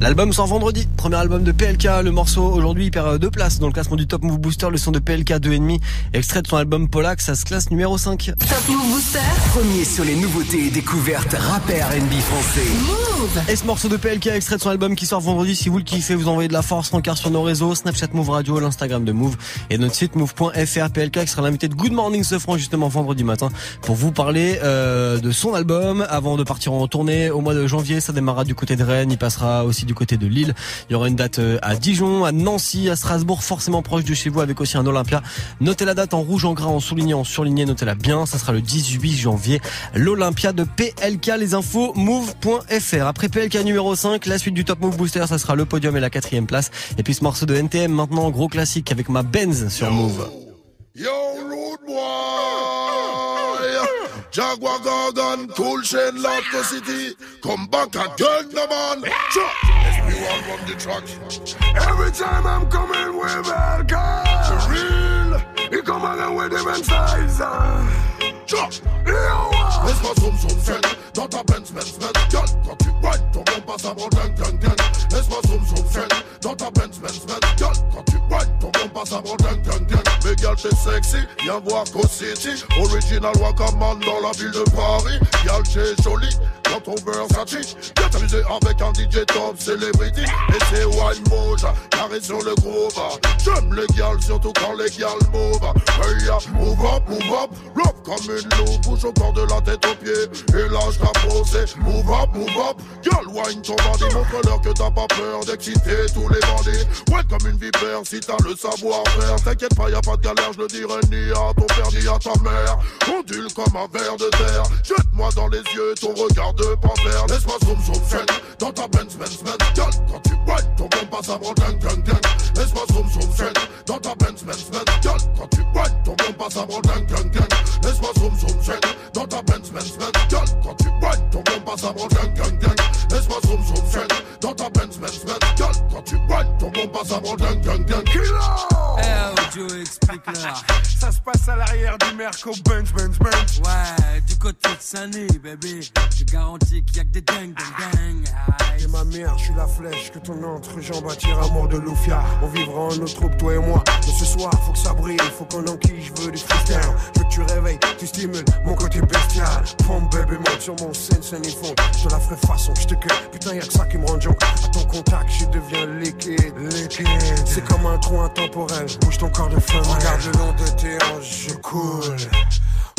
Speaker 1: L'album sort vendredi, premier album de PLK, le morceau aujourd'hui perd deux places dans le classement du Top Move Booster, le son de PLK 2,5, extrait de son album Polak, ça se classe numéro 5.
Speaker 2: Top Move Booster.
Speaker 4: Premier sur les nouveautés et découvertes rap et R&B français.
Speaker 2: Move.
Speaker 1: Et ce morceau de PLK, extrait de son album qui sort vendredi, si vous le kiffez, vous envoyez de la force, rencard sur nos réseaux, Snapchat Move Radio, l'Instagram de Move et notre site move.fr PLK qui sera l'invité de Good Morning Sofran justement vendredi matin pour vous parler euh, de son album. Avant de partir en tournée au mois de janvier, ça démarrera du côté de Rennes, il passera aussi du côté de Lille. Il y aura une date euh, à Dijon, à Nancy, à Strasbourg, forcément proche de chez vous, avec aussi un Olympia. Notez la date en rouge, en gras, en souligné, en surligné, notez-la bien. Ça sera le 18 janvier, l'Olympia de PLK. Les infos, move.fr. Après PLK numéro 5, la suite du Top Move Booster, ça sera le podium et la quatrième place. Et puis ce morceau de NTM, maintenant, gros classique avec ma Benz sur Move.
Speaker 20: Yo, rude boy. Jaguar Gargan, Cool Chain, Lotto City. Come back the man. SP1 on the track. Every time I'm coming with Belka. For real. He come again with different size. Uh. Chop. Laisse-moi zoom zoom zen Dans ta Benz Benz Benz Girl, quand whine ton bon passe avant gang gang gang Laisse-moi zoom zoom zen Dans ta Benz Benz Benz Girl, quand tu whine ton bon passe avant gang gang gang Girl t'es sexy, viens voir Co City Original Wakaman dans la ville de Paris. Girl t'es jolie dans ton Versace Viens t'amuser avec un DJ top celebrity. Et c'est wine mode, carré sur le groove J'aime les gals, surtout quand les gals move Hey ya, move up, move up. Love comme une loupe, bouge au corps de la tête aux pieds. Et là je posé, move up, move up. Girl, wine ton bandit, montre-leur que t'as pas peur d'exciter tous les bandits. Ouais comme une vipère, si t'as le savoir-faire. T'inquiète pas, y a pas de galère, je le dirai ni à ton père ni à ta mère. Ondule comme un ver de terre. Jette-moi dans les yeux ton regard de panthère. Laisse-moi zoom zoom zen dans ta Benz Benz Benz. Girl, quand tu whine, ton bon passe avant gang gang gang. Laisse-moi zoom zoom zen dans ta Benz Benz Benz. Girl, quand tu whine, ton bon passe avant gang gang gang. Laisse-moi zoom zoom zen dans ta Benz Benz Benz. Girl, quand tu whine, ton bon passe avant gang gang gang. Laisse-moi zoom zoom zen dans ta Benz Benz Benz. Girl, quand tu whine, ton bon passe avant gang gang gang.
Speaker 21: Eh,
Speaker 22: Ça se passe à l'arrière du Merco Benz Benz Benz
Speaker 21: Ouais, du côté de Sunny, bébé. Je garantis qu'il y a que des dingues, dingues, dingues.
Speaker 22: Ma mère, je suis la flèche que ton entrejambe attire à mort de Loufia. On vivra en notre troupe, toi et moi. Mais ce soir, faut que ça brille, faut qu'on enquille, je veux du freestyle. Je veux que tu réveilles, tu stimules mon côté bestial. Pompe bébé, monte sur mon scène, scène et fond. Je te la ferai façon, je te cueille. Putain, y'a que ça qui me rend junk. À ton contact, je deviens liquide. Liquide. C'est comme un trou intemporel. Bouge ton corps de feu. Regarde le long de tes hanches, je coule.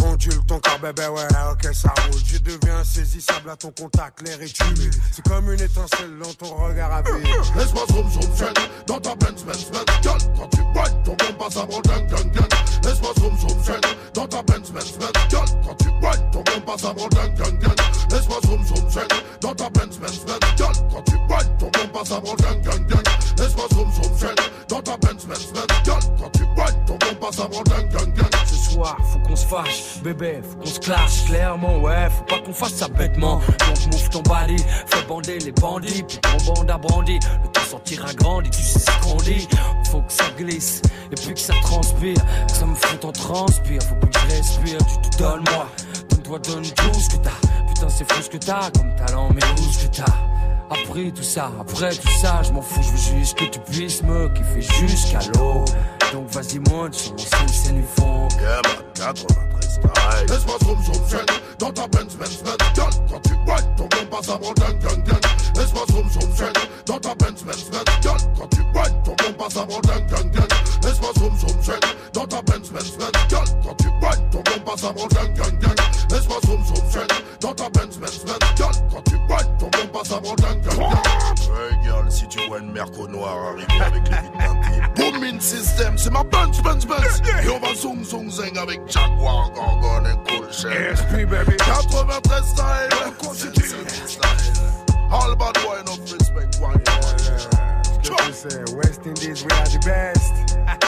Speaker 22: Ondule ton corps, bébé, ouais, ok, ça roule. Je deviens insaisissable à ton contact, l'air est humide. C'est comme une étincelle dans ton regard à vide.
Speaker 20: Laisse-moi zoom zoom zen dans ta Benz Benz Benz Girl, quand tu whine, ton bon passe avant gang gang gang Laisse-moi zoom zoom zen dans ta Benz Benz Benz Girl, quand tu whine, ton bon passe avant gang gang gang Laisse-moi zoom zoom zen dans ta Benz Benz Benz Girl, quand tu whine, ton bon passe avant gang gang gang Laisse-moi zoom zoom zen dans ta Benz Benz Benz Girl, quand tu whine, ton passe gang gang
Speaker 21: Ce soir, faut qu'on se fâche, bébé, faut qu'on se clash clairement, ouais, faut pas qu'on fasse ça bêtement. Donc move ton body, fais bander les bandits, puis ton bande à brandi. Le temps sortira grandi, tu sais ce qu'on dit. Faut que ça glisse, et puis que ça transpire. Que ça me fout en transpire, faut plus que je respire, tu te donnes moi. Donne-toi, donne tout ce que t'as. Putain, c'est fou ce que t'as, comme talent, mais où ce que t'as? Après tout ça, après tout ça, je m'en fous, je veux juste que tu puisses me kiffer jusqu'à l'eau. Donc vas-y monte sur mon scène, c'est du fond.
Speaker 20: Yeah man, 93 Laisse-moi zoom zoom dans ta Benz Benz Benz Girl, quand tu whine, ton bon passe avant gang gang gang Laisse-moi zoom zoom dans ta Benz Benz Benz Girl, quand tu whine, ton bon passe avant gang gang gang Laisse-moi zoom zoom dans ta Benz Benz Benz Girl, quand tu whine, ton bon passe avant gang gang gang Laisse-moi zoom zoom dans ta Benz Benz Benz Girl, quand tu whine, ton bon passe avant gang gang gang Hey girl, si tu vois une merco noire arriver avec les vides teintées Booming system, c'est ma Benz Benz Benz Et on va zoom zoom zing avec Jaguar, Gorgon et Cool Chain
Speaker 22: SP baby
Speaker 20: 93 style. All bad boy enough respect one
Speaker 22: Ce que tu sais, West Indies, we are the best.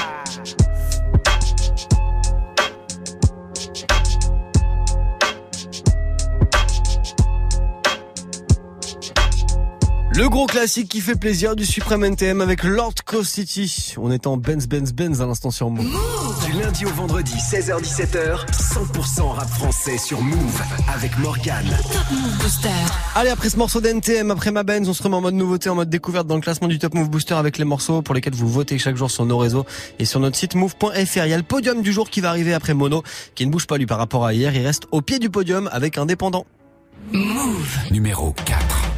Speaker 1: Le gros classique qui fait plaisir du Supreme NTM avec Lord Coast City. On est en Benz Benz Benz à l'instant sur Move.
Speaker 4: Du lundi au vendredi, 16h17h, 100% rap français sur Move avec Morgane.
Speaker 2: Top Move Booster.
Speaker 1: Allez, après ce morceau d'NTM, après ma Benz, on se remet en mode nouveauté, en mode découverte dans le classement du Top Move Booster avec les morceaux pour lesquels vous votez chaque jour sur nos réseaux et sur notre site move.fr. Il y a le podium du jour qui va arriver après Mono, qui ne bouge pas lui par rapport à hier. Il reste au pied du podium avec Indépendant.
Speaker 3: Move numéro 4.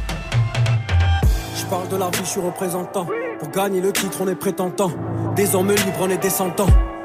Speaker 23: Parle de la vie, je suis représentant. Pour gagner le titre, on est prétentant. Désormais libre, on est descendant.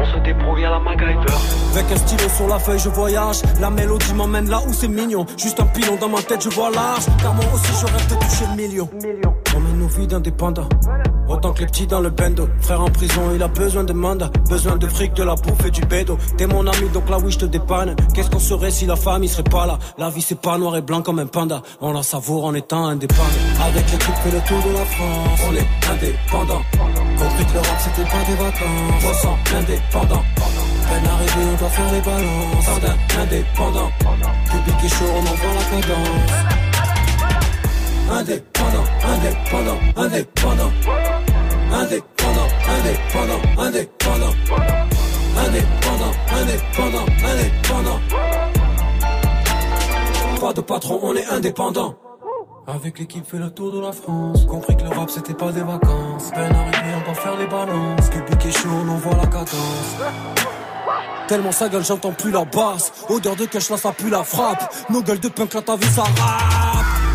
Speaker 24: On se débrouille à la MacGyver.
Speaker 23: Avec un stylo sur la feuille, je voyage. La mélodie m'emmène là où c'est mignon. Juste un pilon dans ma tête, je vois large. Car moi aussi, je rêve de toucher le million. On mène nos vies d'indépendants. Autant que les petits dans le bendo. Frère en prison, il a besoin de mandat. Besoin de fric, de la bouffe et du bédo. T'es mon ami, donc là oui, je te dépanne. Qu'est-ce qu'on serait si la famille serait pas là? La vie, c'est pas noir et blanc comme un panda. On la savoure en étant indépendant. Avec l'équipe, fait le tour de la France. On est indépendant. Compris que l'Europe, c'était pas des vacances. On sent indépendant. Peine arrivée, on doit faire les balances. Sardin, indépendant. Public et chaud, on envoie la cadence. Indépendant, indépendant, indépendant. Indépendant, indépendant, indépendant. Indépendant, indépendant, indépendant. Pas de patron, on est indépendant. Avec l'équipe fait le tour de la France. Compris que le rap c'était pas des vacances. Peine arrivée on doit faire les balances. Cubic est chaud on envoie la cadence. Tellement sa gueule j'entends plus la basse. Odeur de cash là ça pue la frappe. Nos gueules de punk là ta vie ça rappe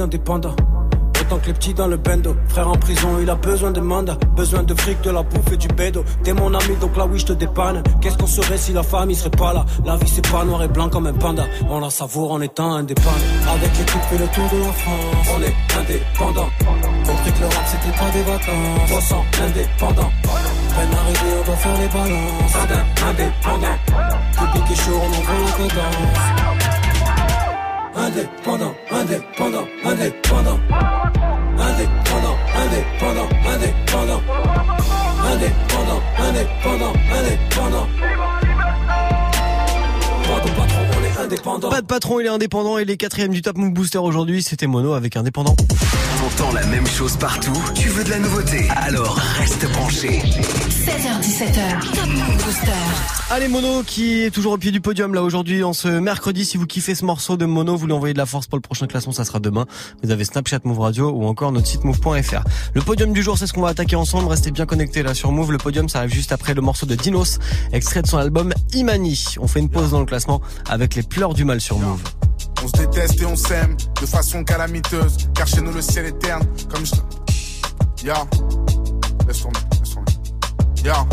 Speaker 23: On. Autant que les petits dans le bendo. Frère en prison, il a besoin de mandat. Besoin de fric, de la bouffe et du bédo. T'es mon ami, donc là oui, je te dépanne. Qu'est-ce qu'on serait si la famille serait pas là? La vie, c'est pas noir et blanc comme un panda. On la savoure en étant indépendant. Avec l'équipe, fait le tour de la France. On est indépendant. Compris que le rap, c'était pas des vacances. On sent indépendant. Peine arrivée, on doit faire les balances. Indépendant. Public chaud, on envoie la cadence. Indépendant, indépendant, indépendant. Indépendant, indépendant, indépendant. Indépendant, indépendant, indépendant. Pas de patron,
Speaker 1: il est indépendant et les quatrièmes du Top Move Booster aujourd'hui, c'était Mono avec Indépendant.
Speaker 4: La même chose partout Tu veux de la nouveauté? Alors reste branché.
Speaker 2: 16h17h. Top Move Booster.
Speaker 1: Allez Mono qui est toujours au pied du podium là aujourd'hui en ce mercredi. Si vous kiffez ce morceau de Mono, vous lui envoyez de la force pour le prochain classement, ça sera demain. Vous avez Snapchat Move Radio ou encore notre site move.fr. Le podium du jour, c'est ce qu'on va attaquer ensemble. Restez bien connectés là sur Move. Le podium, ça arrive juste après le morceau de Dinos, extrait de son album Imani. On fait une pause dans le classement avec les pleurs du mal sur Move.
Speaker 9: On se déteste et on s'aime de façon calamiteuse. Car chez nous le ciel est terne. Comme je. Ya. Laisse tomber, laisse tomber. Ya.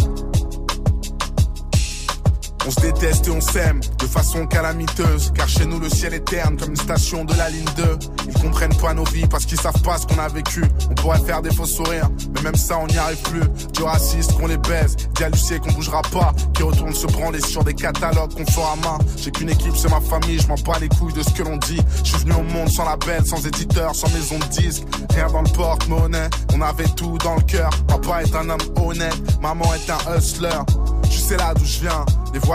Speaker 9: On se déteste et on s'aime de façon calamiteuse. Car chez nous le ciel est terne comme une station de la ligne 2. Ils comprennent pas nos vies parce qu'ils savent pas ce qu'on a vécu. On pourrait faire des faux sourires, mais même ça on n'y arrive plus. Du raciste qu'on les baise, dit à qu'on bougera pas. Qui retourne se branler sur des catalogues qu'on fera à main. J'ai qu'une équipe, c'est ma famille, je m'en bats les couilles de ce que l'on dit. Je suis venu au monde sans label, sans éditeur, sans maison de disque. Rien dans le porte-monnaie, on avait tout dans le cœur. Papa est un homme honnête, maman est un hustler. Tu sais là d'où je viens, les voix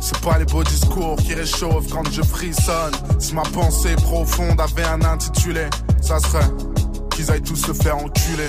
Speaker 9: C'est pas les beaux discours qui réchauffent quand je frissonne. Si ma pensée profonde avait un intitulé, ça serait qu'ils aillent tous se faire enculer.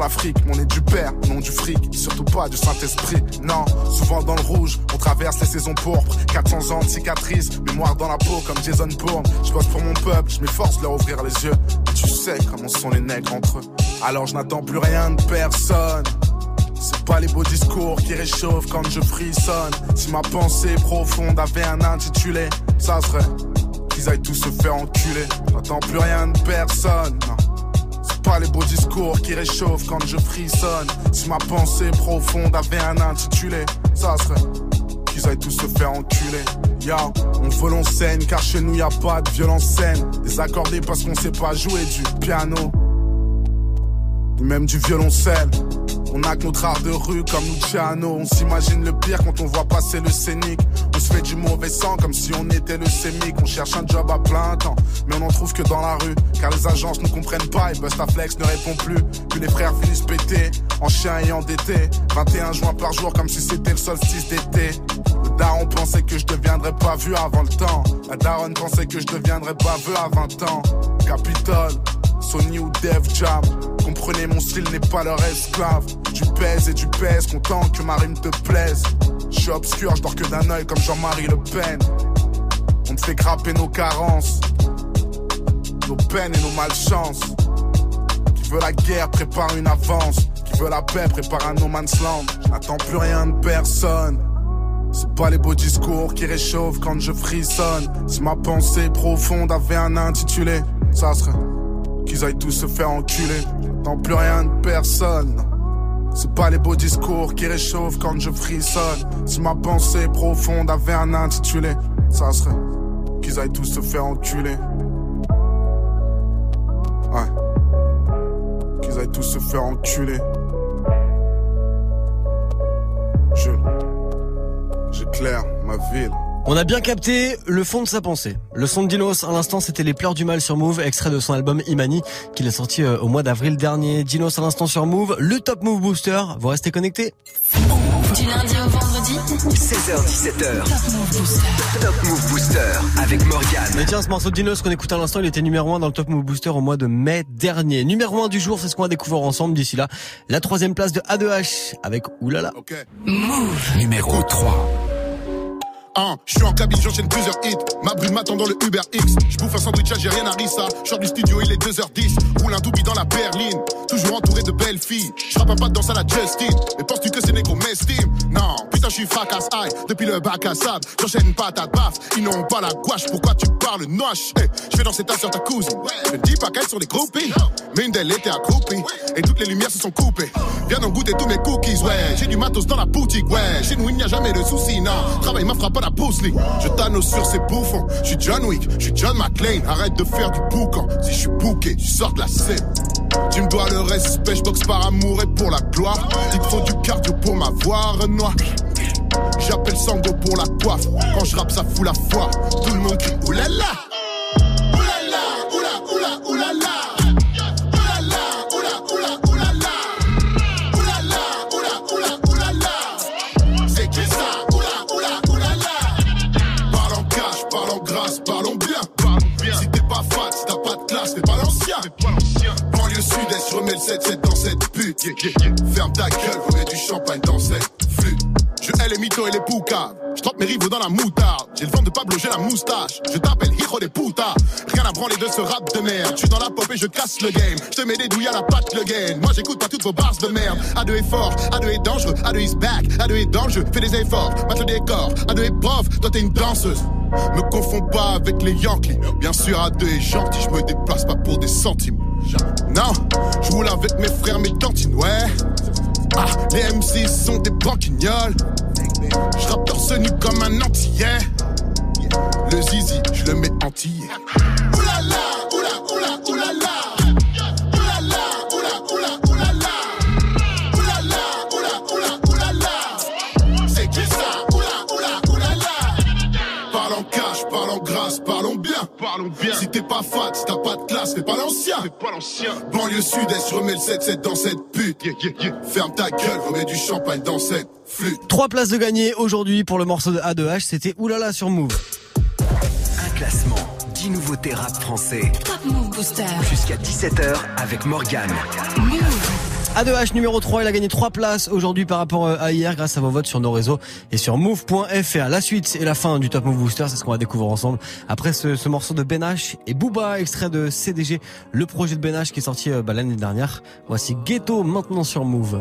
Speaker 9: l'Afrique. Mais on est du père, non du fric, surtout pas du Saint-Esprit. Non, souvent dans le rouge, on traverse les saisons pourpres. 400 ans de cicatrices, mémoire dans la peau comme Jason Bourne. Je bosse pour mon peuple, je m'efforce de leur ouvrir les yeux. Tu sais comment sont les nègres entre eux. Alors je n'attends plus rien de personne. C'est pas les beaux discours qui réchauffent quand je frissonne. Si ma pensée profonde avait un intitulé, ça serait qu'ils aillent tous se faire enculer. J'attends plus rien de personne. Pas les beaux discours qui réchauffent quand je frissonne. Si ma pensée profonde avait un intitulé, ça serait qu'ils aillent tous se faire enculer. Yo, on vole car chez nous y a pas de violence scène. Désaccordé parce qu'on sait pas jouer du piano. Ni même du violoncelle. On a que notre art de rue comme Luciano. On s'imagine le pire quand on voit passer le scénic. On se fait du mauvais sang comme si on était le sémic. On cherche un job à plein temps, mais on en trouve que dans la rue. Car les agences ne comprennent pas et Bustaflex ne répond plus. Puis les frères finissent pétés, en chien et endettés. 21 juin par jour comme si c'était le solstice d'été. Daron pensait que je deviendrais pas vu avant le temps. La daronne pensait que je deviendrais pas vu à 20 ans. Capitole, Sony ou Def Jam. Comprenez, mon style n'est pas leur esclave. Tu pèses et tu pèses, content que ma rime te plaise. Je suis obscur, je dors que d'un œil comme Jean-Marie Le Pen. On te fait grapper nos carences, nos peines et nos malchances. Qui veut la guerre prépare une avance. Qui veut la paix prépare un no man's land. Je n'attends plus rien de personne. C'est pas les beaux discours qui réchauffent quand je frissonne. Si ma pensée profonde avait un intitulé, ça serait qu'ils aillent tous se faire enculer. J'attends plus rien de personne. C'est pas les beaux discours qui réchauffent quand je frissonne. Si ma pensée profonde avait un intitulé, ça serait qu'ils aillent tous se faire enculer. Ouais. Qu'ils aillent tous se faire enculer. Je. J'éclaire ma ville.
Speaker 1: On a bien capté le fond de sa pensée. Le son de Dinos, à l'instant, c'était Les pleurs du mal sur Move, extrait de son album Imani, qu'il a sorti euh, au mois d'avril dernier. Dinos, à l'instant sur Move, le Top Move Booster. Vous restez connectés
Speaker 2: Du lundi au vendredi
Speaker 4: 16h17h. Top Move Booster avec Morgane.
Speaker 1: Mais tiens, ce morceau de Dinos qu'on écoute à l'instant, il était numéro 1 dans le Top Move Booster au mois de mai dernier. Numéro 1 du jour, c'est ce qu'on va découvrir ensemble d'ici là. La troisième place de A2H avec Oulala.
Speaker 2: Move.
Speaker 3: Numéro 3.
Speaker 9: Hein, je suis en cabine, j'enchaîne plusieurs hits. Ma brune m'attend dans le Uber X. Je bouffe un sandwich algérien à Rissa. Je du studio, il est 2h10. Roule un doubi dans la berline. Toujours entouré de belles filles. Je un pas de danse à la Justin. Mais penses-tu que c'est négro m'estime Non, je suis fracasse aïe. Depuis le bac à sable, j'enchaîne pas ta baffe. Ils n'ont pas la gouache, pourquoi tu parles noche? Hey, Je vais danser ta soeur, ta cousine. Ne dis pas qu'elles sont des groupies. Mais une était accroupie. Et toutes les lumières se sont coupées. Viens donc goûter tous mes cookies, ouais. J'ai du matos dans la boutique, ouais. Chez nous, il n'y a jamais de soucis, non. Travail ma frappe à la Lee. Je t'annonce sur ces bouffons. Je suis John Wick, je suis John McClane. Arrête de faire du boucan. Si je suis bouqué, tu sors de la scène. Tu me dois le respect, je boxe par amour et pour la gloire. Il te faut du cardio pour m'avoir, Renoir. J'appelle Sango pour la coiffe. Quand je rappe, ça fout la foi. Tout le monde crie oulala. Oulala, oula, oula, oulala. Oulala, oula, oula, oulala. Oulala, oula, oula, oulala. C'est qui ça? Oula, oula, oulala. Parlons parlons grâce, parlons bien. Si t'es pas fat, si t'as pas de classe, t'es pas l'ancien. Banlieue sud-est, je remets le 7-7 dans cette pute. Ferme ta gueule, remets du champagne dans cette flûte. Je hais les mythos et les poucas. Je trempe mes rivaux dans la moutarde. J'ai le vent de Pablo, j'ai la moustache. Je t'appelle Hijo de puta. Rien à branler de ce rap de merde. Je suis dans la pop et je casse le game. Je te mets des douilles à la patte le gain. Moi j'écoute pas toutes vos bars de merde. A2 est fort, A2 est dangereux, A2 is back, A2 est dans le jeu. Fais des efforts, mate le décor. A2 est prof, toi t'es une danseuse. Me confonds pas avec les Yankees. Bien sûr, A2 est gentil, je me déplace pas pour des centimes. Non, je roule avec mes frères, mes cantines, ouais.
Speaker 25: Ah, les MC sont des banquignoles. Je rappe torse nu comme un antillais. Le zizi, je le mets entier. Oulala, oula, oula. Oulala, Bien. Si t'es pas fat, si t'as pas de classe, t'es pas l'ancien. T'es pas l'ancien. Banlieue sud-est, je remets le 7-7 dans cette pute. Ferme ta gueule, remets du champagne dans cette flûte.
Speaker 1: Trois places de gagner aujourd'hui pour le morceau de A2H. C'était Oulala sur Move.
Speaker 4: Un classement, 10 nouveautés rap français.
Speaker 2: Top Move Booster.
Speaker 4: Jusqu'à 17h avec Morgane.
Speaker 1: A2H numéro 3, il a gagné 3 places aujourd'hui par rapport euh, à hier grâce à vos votes sur nos réseaux et sur move.fr. La suite et la fin du Top Move Booster, c'est ce qu'on va découvrir ensemble après ce, ce morceau de Ben H et Booba, extrait de CDG, le projet de Ben H qui est sorti euh, bah, l'année dernière. Voici Ghetto maintenant sur Move.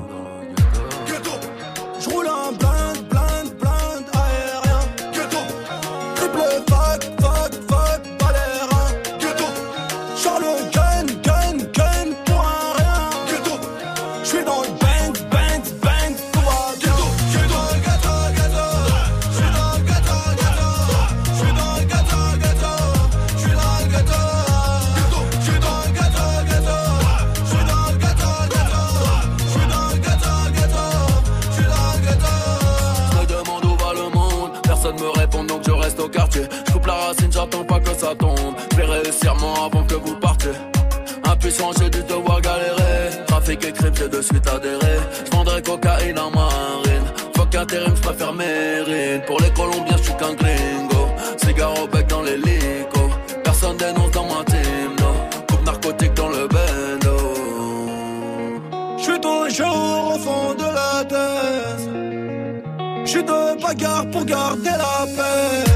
Speaker 26: Ça tombe. Moi avant que vous partiez. Impuissant, j'ai dû devoir galérer. Trafic et crime, j'ai de suite adhéré. Je vendrais cocaïne en marine. Fuck intérim, je préfère mérine. Pour les Colombiens, je suis qu'un gringo. Cigare au bec dans l'hélico. Personne dénonce dans ma team, no. Coupe narcotique dans le bendo.
Speaker 23: Je suis toujours au fond de la tête. Je suis de bagarre pour garder la pêche.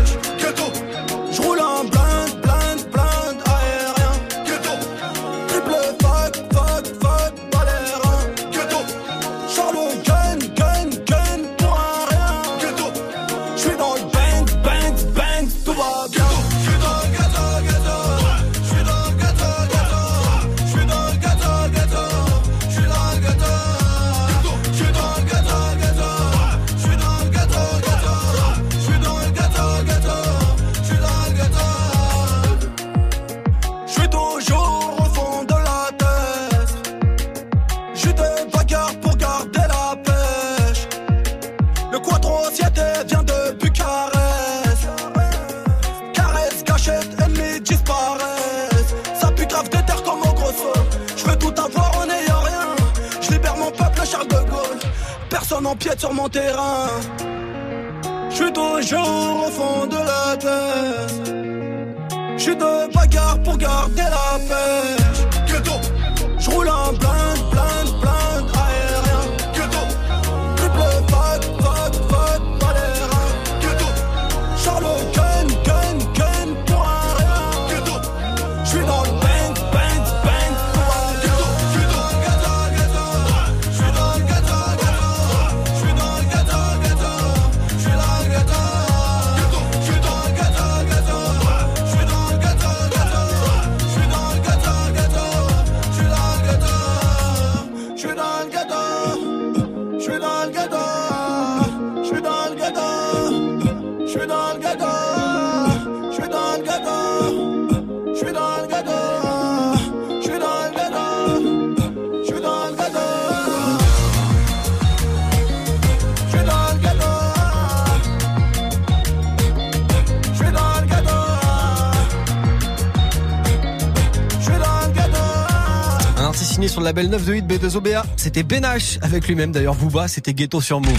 Speaker 1: Signé sur le label 9 de 8 B2OBA. C'était Ben H avec lui-même d'ailleurs. Booba, c'était Ghetto sur Move.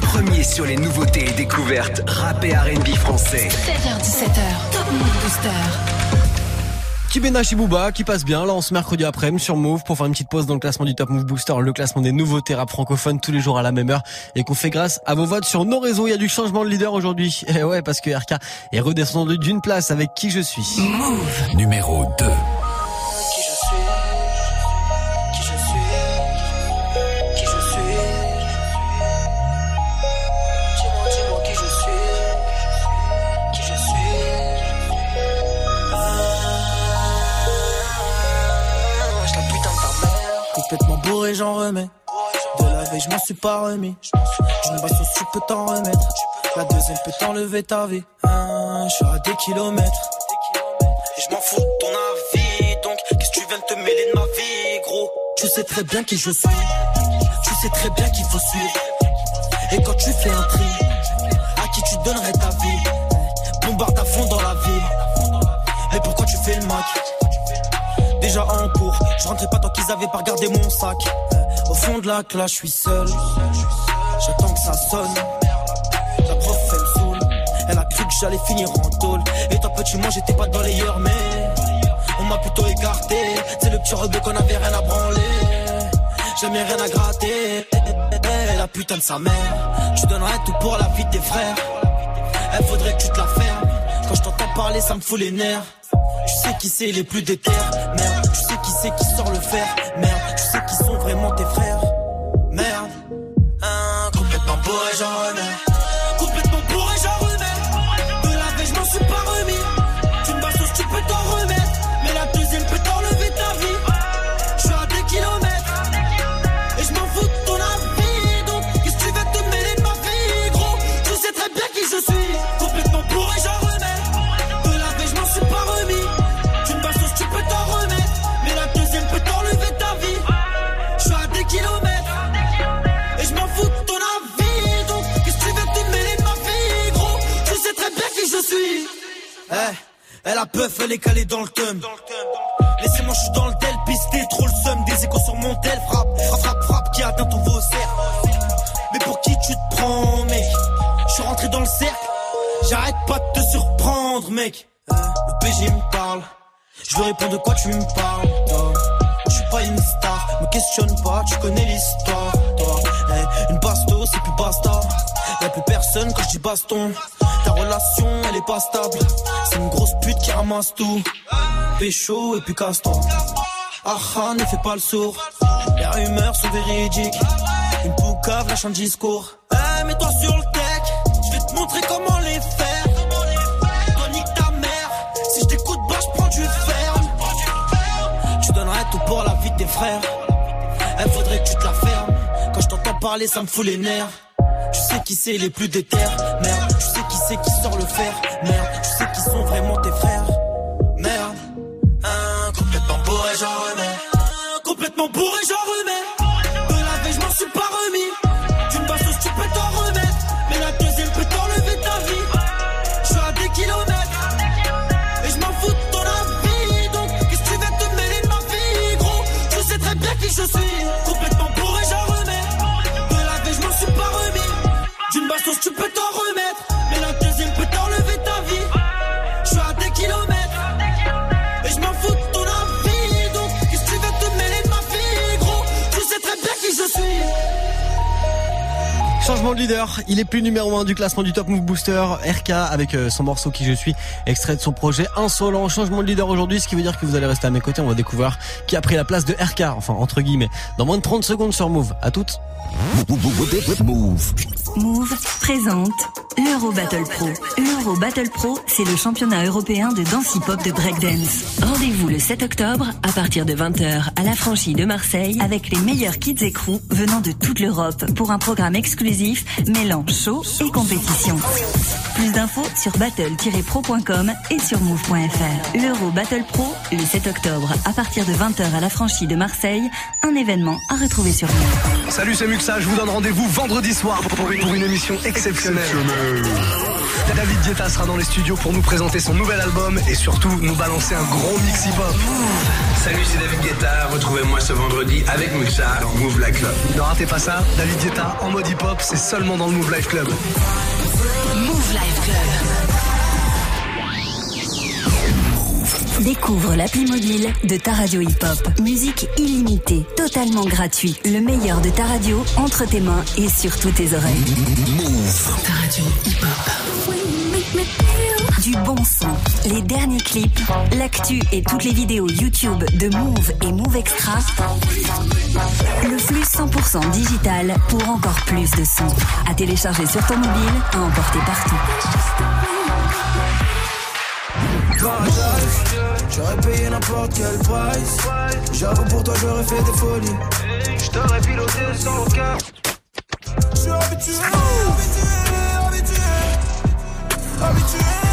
Speaker 4: Premier sur les nouveautés et découvertes rap et R&B français.
Speaker 2: 16h17h, Top Move Booster.
Speaker 1: Qui Ben H et Booba, qui passe bien là on se mercredi après-midi sur Move pour faire une petite pause dans le classement du Top Move Booster, le classement des nouveautés rap francophones tous les jours à la même heure et qu'on fait grâce à vos votes sur nos réseaux. Il y a du changement de leader aujourd'hui. Et ouais, parce que RK est redescendu d'une place avec qui je suis.
Speaker 27: Move numéro 2.
Speaker 23: Bourré, j'en remets.
Speaker 27: De la veille, je m'en suis pas remis. D'une basse tu peux t'en remettre. La deuxième peut t'enlever ta vie. Hein, je suis à des kilomètres. Et je m'en fous de ton avis. Donc, qu'est-ce que tu viens de te mêler de ma vie, gros? Tu sais très bien qui je suis. Tu sais très bien qu'il faut suivre. Et quand tu fais un tri, à qui tu donnerais ta vie? Bombarde à fond dans la ville. Mais pourquoi tu fais le mac Déjà en cours, je rentrais pas tant qu'ils avaient pas regardé mon sac. Au fond de la classe, je suis seul. J'attends que ça sonne. La prof, elle me saoule. Elle a cru que j'allais finir en tôle. Et toi, petit, moi, j'étais pas dans les heures, mais on m'a plutôt écarté. C'est le petit rebeu qu'on avait rien à branler. Jamais rien à gratter. La putain de sa mère. Tu donnerais tout pour la vie de tes frères. Elle faudrait que tu te la fermes. Quand je t'entends parler, ça me fout les nerfs. Tu sais qui c'est les plus déter, c'est qui sort le fer, merde. Tu sais qui sont vraiment tes frères, merde. Hein, complètement bourré, j'en peuf, elle est calée dans le thum. Laissez-moi, je suis dans le tel, pisté, trop le seum. Des échos sur mon tel, frappe, frappe, frappe, frappe, qui atteint ton vaussaire. Mais pour qui tu te prends, mec? Je suis rentré dans le cercle. J'arrête pas de te surprendre, mec. Le PG me parle. Je lui réponds de quoi tu me parles. Je suis pas une star, me questionne pas, tu connais l'histoire, toi. Eh, une basto, c'est plus basta. Y'a plus personne quand je dis baston. Relation, elle est pas stable. C'est une grosse pute qui ramasse tout. Pécho et puis casse-toi. Ah ah, ne fais pas le sourd. Les rumeurs sont véridiques. Une poucave lâche un discours. Eh, mets-toi sur le tech. Je vais te montrer comment les faire. Toi, nique ta mère. Si je t'écoute, bah, je prends du ferme. Tu donnerais tout pour la vie de tes frères. Elle faudrait que tu te la fermes. Quand je t'entends parler, ça me fout les nerfs. Tu sais qui c'est les plus déter, merde. C'est qui sort le fer, merde. Tu sais qui sont vraiment tes frères, merde. Complètement bourré, j'en remets. Complètement bourré, j'en remets. De la veille, je m'en suis pas remis. Tu me basses, tu peux t'en remettre. Mais la deuxième peut t'enlever ta vie. Je suis à des kilomètres. Et je m'en fous de ton avis. Donc, qu'est-ce que tu veux te mêler de ma vie, gros? Tu sais très bien qui je suis. Complètement
Speaker 1: Leader, il est plus numéro 1 du classement du Top Move Booster, RK avec euh, son morceau qui je suis, extrait de son projet Insolent. Changement de leader aujourd'hui, ce qui veut dire que vous allez rester à mes côtés, on va découvrir qui a pris la place de RK, enfin entre guillemets, dans moins de 30 secondes sur Move. À toutes.
Speaker 3: Move
Speaker 28: présente l'Euro Battle Pro. L'Euro Battle Pro, c'est le championnat européen de danse hip-hop de breakdance. Rendez-vous le 7 octobre à partir de 20h à la franchise de Marseille avec les meilleurs kids et crews venant de toute l'Europe pour un programme exclusif mêlant show et compétition. Plus d'infos sur battle-pro.com et sur move.fr. L'Euro Battle Pro, le 7 octobre à partir de 20h à la franchise de Marseille, un événement à retrouver sur Move.
Speaker 29: Salut, c'est Muxa, je vous donne rendez-vous vendredi soir pour une, pour une émission exceptionnelle. David Guetta sera dans les studios pour nous présenter son nouvel album et surtout nous balancer un gros mix hip-hop.
Speaker 30: Salut, c'est David Guetta. Retrouvez-moi ce vendredi avec Muxa dans Move Life Club.
Speaker 29: Ne ratez pas ça, David Guetta en mode hip-hop, c'est seulement dans le Move Life Club.
Speaker 2: Move Life Club.
Speaker 28: Découvre l'appli mobile de ta radio hip-hop. Musique illimitée, totalement gratuit. Le meilleur de ta radio entre tes mains et sur toutes tes oreilles.
Speaker 3: Move.
Speaker 28: Ta radio hip-hop. Du bon son, les derniers clips, l'actu et toutes les vidéos YouTube de Move et Move Extra. Le flux 100% digital pour encore plus de son. À télécharger sur ton mobile, à emporter partout.
Speaker 27: J'aurais payé n'importe quel price. J'avoue pour toi j'aurais fait des folies.
Speaker 24: Je t'aurais piloté sans aucun Je suis habitué, habitué, habitué. Habitué.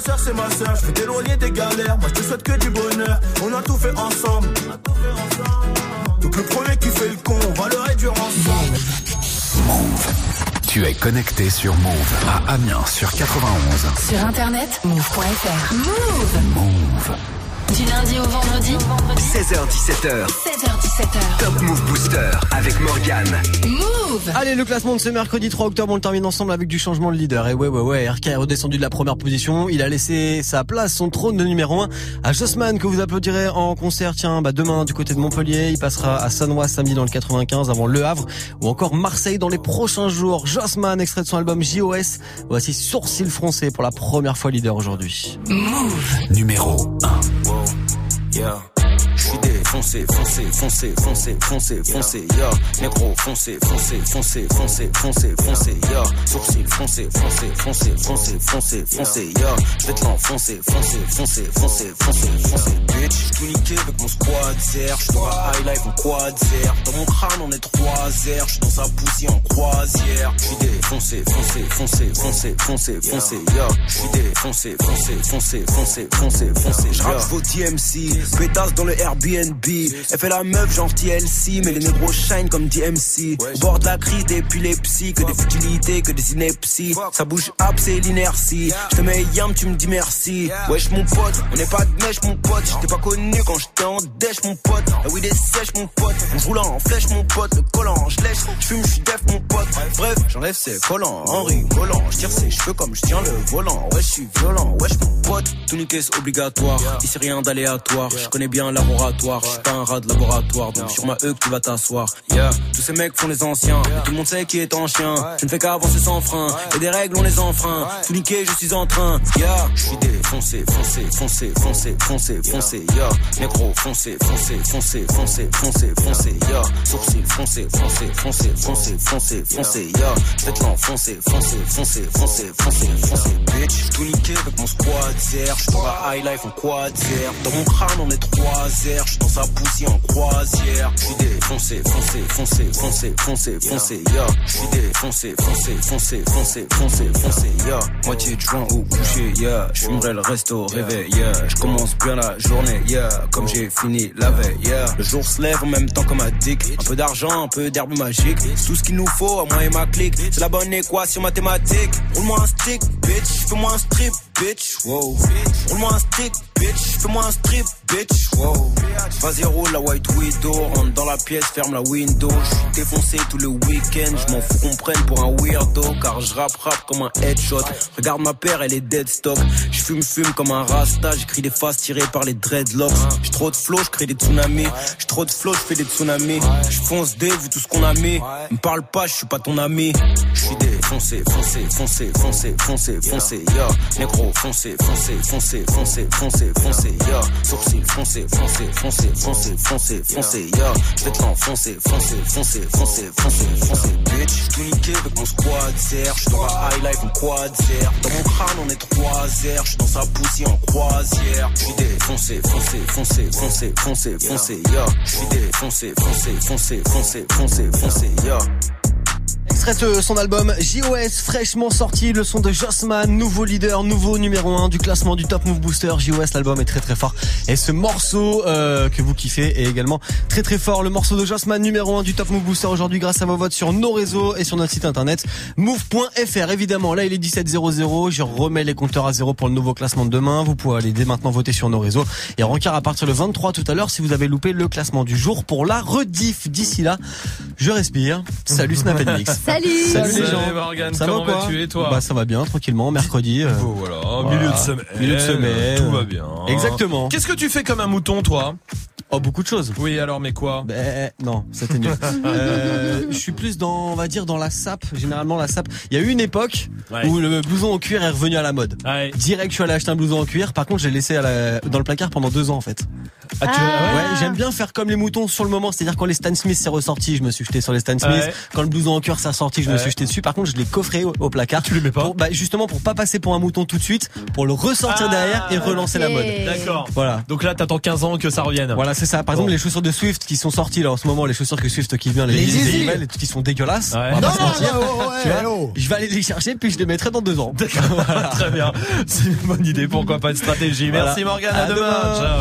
Speaker 6: Ta soeur, c'est ma soeur. Je veux t'éloigner des galères. Moi, je te souhaite que du bonheur. On a tout fait ensemble. Donc le premier qui fait le con, on va le réduire ensemble.
Speaker 3: Tu es connecté sur Move à Amiens sur 91.
Speaker 2: Sur internet, move.fr. Move
Speaker 3: Move.
Speaker 2: Du lundi au vendredi
Speaker 3: 16h17h.
Speaker 2: 16h17h.
Speaker 3: Top Move Booster avec Morgane.
Speaker 2: Move
Speaker 1: Allez, le classement de ce mercredi 3 octobre, on le termine ensemble avec du changement de leader. Et ouais, ouais, ouais, RK est redescendu de la première position. Il a laissé sa place, son trône de numéro 1 à Jossman, que vous applaudirez en concert, tiens, bah, demain du côté de Montpellier. Il passera à Sanois samedi dans le 95 avant Le Havre ou encore Marseille dans les prochains jours. Jossman, extrait de son album JOS. Voici Sourcil froncé pour la première fois leader aujourd'hui.
Speaker 2: Move
Speaker 3: Numéro 1.
Speaker 6: Yeah. Défoncé, foncé, foncé, foncé, foncé, foncé, yeah. Négro, foncé, foncé, foncé, foncé, foncé, foncé, yeah. Sourcil, foncé, foncé, foncé, foncé, foncé, foncé, yeah. J'vais te l'enfoncer, foncé, foncé, foncé, foncé, foncé, bitch. J'suis niqué avec mon squad zer, j'suis dans la high life en quad zer. Dans mon crâne on est trois airs, j'suis dans sa poussée en croisière. J'suis défoncé, foncé, foncé, foncé, foncé, foncé, yeah. J'suis défoncé, foncé, foncé, foncé, foncé, foncé, J'rappe vos DMC, pétasse dans le Airbnb. Elle fait la meuf genre TLC, mais les négros shine comme DMC. Bord de la crise d'épilepsie, que des futilités, que des inepties. Ça bouge up, c'est l'inertie. Je te mets yam, tu me dis merci. Wesh mon pote, on n'est pas de mèche mon pote. J'étais pas connu quand j'étais en dèche mon pote. La weed est sèche mon pote. On roule en flèche mon pote. Le collant, je lèche, je fume, je suis def mon pote. Bref, j'enlève ses collants en rigolant. Je tire ses cheveux comme je tiens le volant. Wesh, je suis violent, wesh mon pote. Tout niquer c'est obligatoire. Ici rien d'aléatoire. Je connais bien la pas un rat de laboratoire, donc sur ma E que tu vas t'asseoir. Yeah, tous ces mecs font les anciens. Et tout le monde sait qui est en chien. Je ne fais qu'avancer sans frein. Et des règles, on les enfreint. Tout niqué, je suis en train. Yeah, je suis défoncé, foncé, foncé, foncé, foncé, foncé. Yeah, négro, foncé, foncé, foncé, foncé, foncé, foncé. Yeah, sourcil, foncé, foncé, foncé, foncé, foncé, foncé. Yeah, je vais te l'enfoncer, foncé, foncé, foncé, foncé, foncé, bitch. Tout niqué avec mon squad zer. J'suis dans la high life en quad. Dans mon crâne, on est trois airs. J'suis dans sa poussée en croisière. J'suis défoncé, foncé, foncé, foncé, foncé, foncé, yeah. J'suis défoncé, foncé, foncé, foncé, foncé, foncé, yeah. Moitié de joint au coucher, yeah. J'fumerai le resto réveil, yeah. J'commence bien la journée, yeah. Comme j'ai fini la veille, yeah. Le jour se lève en même temps comme un dick. Un peu d'argent, un peu d'herbe magique. Tout ce qu'il nous faut à moi et ma clique. C'est la bonne équation mathématique. Roule-moi un stick, bitch. Fais-moi un strip, bitch. Wow. Roule-moi un stick, bitch. Fais-moi un strip, bitch. Wow. Vas-y, roule la white widow. Rentre dans la pièce, ferme la window. J'suis défoncé tout le week-end. J'm'en fous qu'on prenne pour un weirdo. Car je rappe rap comme un headshot. Regarde ma paire, elle est dead stock. J'fume, fume comme un rasta. J'écris des faces tirées par les dreadlocks. J'ai trop de flow, j'crée des tsunamis. J'ai trop de flow, j'fais des tsunamis. J'fonce dé, vu tout ce qu'on a mis. Me parle pas, j'suis pas ton ami. J'suis défoncé, foncé, foncé, foncé, foncé, foncé, yeah. Négro, foncé, foncé, foncé, foncé, foncé, foncé, yeah. Sourcil, foncé, foncé, foncé, foncé, foncé, foncé, yeah. J'vais te l'enfoncer, foncé, foncé, foncé, foncé, foncé, bitch. J'suis tout niqué avec mon squad zer. J'suis dans la high life en quad zer. Dans mon crâne, on est trois airs. J'suis dans sa poussée en croisière. J'suis défoncé, foncé, foncé, foncé, foncé, foncé, yeah. J'suis défoncé, foncé, foncé, foncé, foncé, foncé, yeah.
Speaker 1: Extrait de son album JOS fraîchement sorti, le son de Jossman, nouveau leader, nouveau numéro 1 du classement du Top Move Booster. JOS, l'album est très très fort. Et ce morceau euh, que vous kiffez est également très très fort. Le morceau de Jossman, numéro 1 du Top Move Booster aujourd'hui grâce à vos votes sur nos réseaux et sur notre site internet move.fr. Évidemment, là il est 17.00, je remets les compteurs à zéro pour le nouveau classement de demain. Vous pouvez aller dès maintenant voter sur nos réseaux. Et rencard à partir de 23 tout à l'heure si vous avez loupé le classement du jour pour la rediff. D'ici là, je respire. Salut Snap Mix.
Speaker 31: Salut
Speaker 1: Salut les
Speaker 32: Salut
Speaker 1: gens.
Speaker 32: Morgane,
Speaker 1: ça
Speaker 32: comment vas-tu et toi
Speaker 1: Bah ça va bien, tranquillement, mercredi. euh,
Speaker 32: Bon, voilà, milieu de semaine.
Speaker 1: Milieu de semaine.
Speaker 32: Tout va bien.
Speaker 1: Exactement.
Speaker 32: Qu'est-ce que tu fais comme un mouton, toi
Speaker 1: Oh, beaucoup de choses.
Speaker 32: Oui, alors, mais quoi?
Speaker 1: Ben non, c'était nul. Euh, je suis plus dans, on va dire, dans la sape. Généralement, la sape. Il y a eu une époque
Speaker 32: Ouais.
Speaker 1: où le blouson en cuir est revenu à la mode.
Speaker 32: Ouais.
Speaker 1: Direct, je suis allé acheter un blouson en cuir. Par contre, j'ai laissé à la- dans le placard pendant deux ans, en fait.
Speaker 32: Ah, tu- ah
Speaker 1: Ouais, j'aime bien faire comme les moutons sur le moment. C'est-à-dire quand les Stan Smith s'est ressorti, je me suis jeté sur les Stan Smith.
Speaker 32: Ouais.
Speaker 1: Quand le blouson en cuir s'est ressorti, je me suis jeté dessus. Par contre, je l'ai coffré au, au placard.
Speaker 32: Tu le mets pas
Speaker 1: Pour- bah, justement pour pas passer pour un mouton tout de suite, pour le ressortir
Speaker 32: Ah,
Speaker 1: derrière et relancer la mode.
Speaker 32: D'accord.
Speaker 1: Voilà.
Speaker 32: Donc là, t'attends 15 ans que ça revienne.
Speaker 1: Voilà, c'est ça. Par exemple, les chaussures de Swift qui sont sorties là en ce moment, les chaussures que Swift qui vient, les,
Speaker 33: Les
Speaker 1: les- qui sont dégueulasses.
Speaker 32: Ouais.
Speaker 33: Non, non, non,
Speaker 1: je vais aller les chercher puis je les mettrai dans deux ans.
Speaker 32: Très bien. C'est une bonne idée. Pourquoi pas de stratégie. Merci Morgane. À,
Speaker 1: demain.
Speaker 32: Ciao.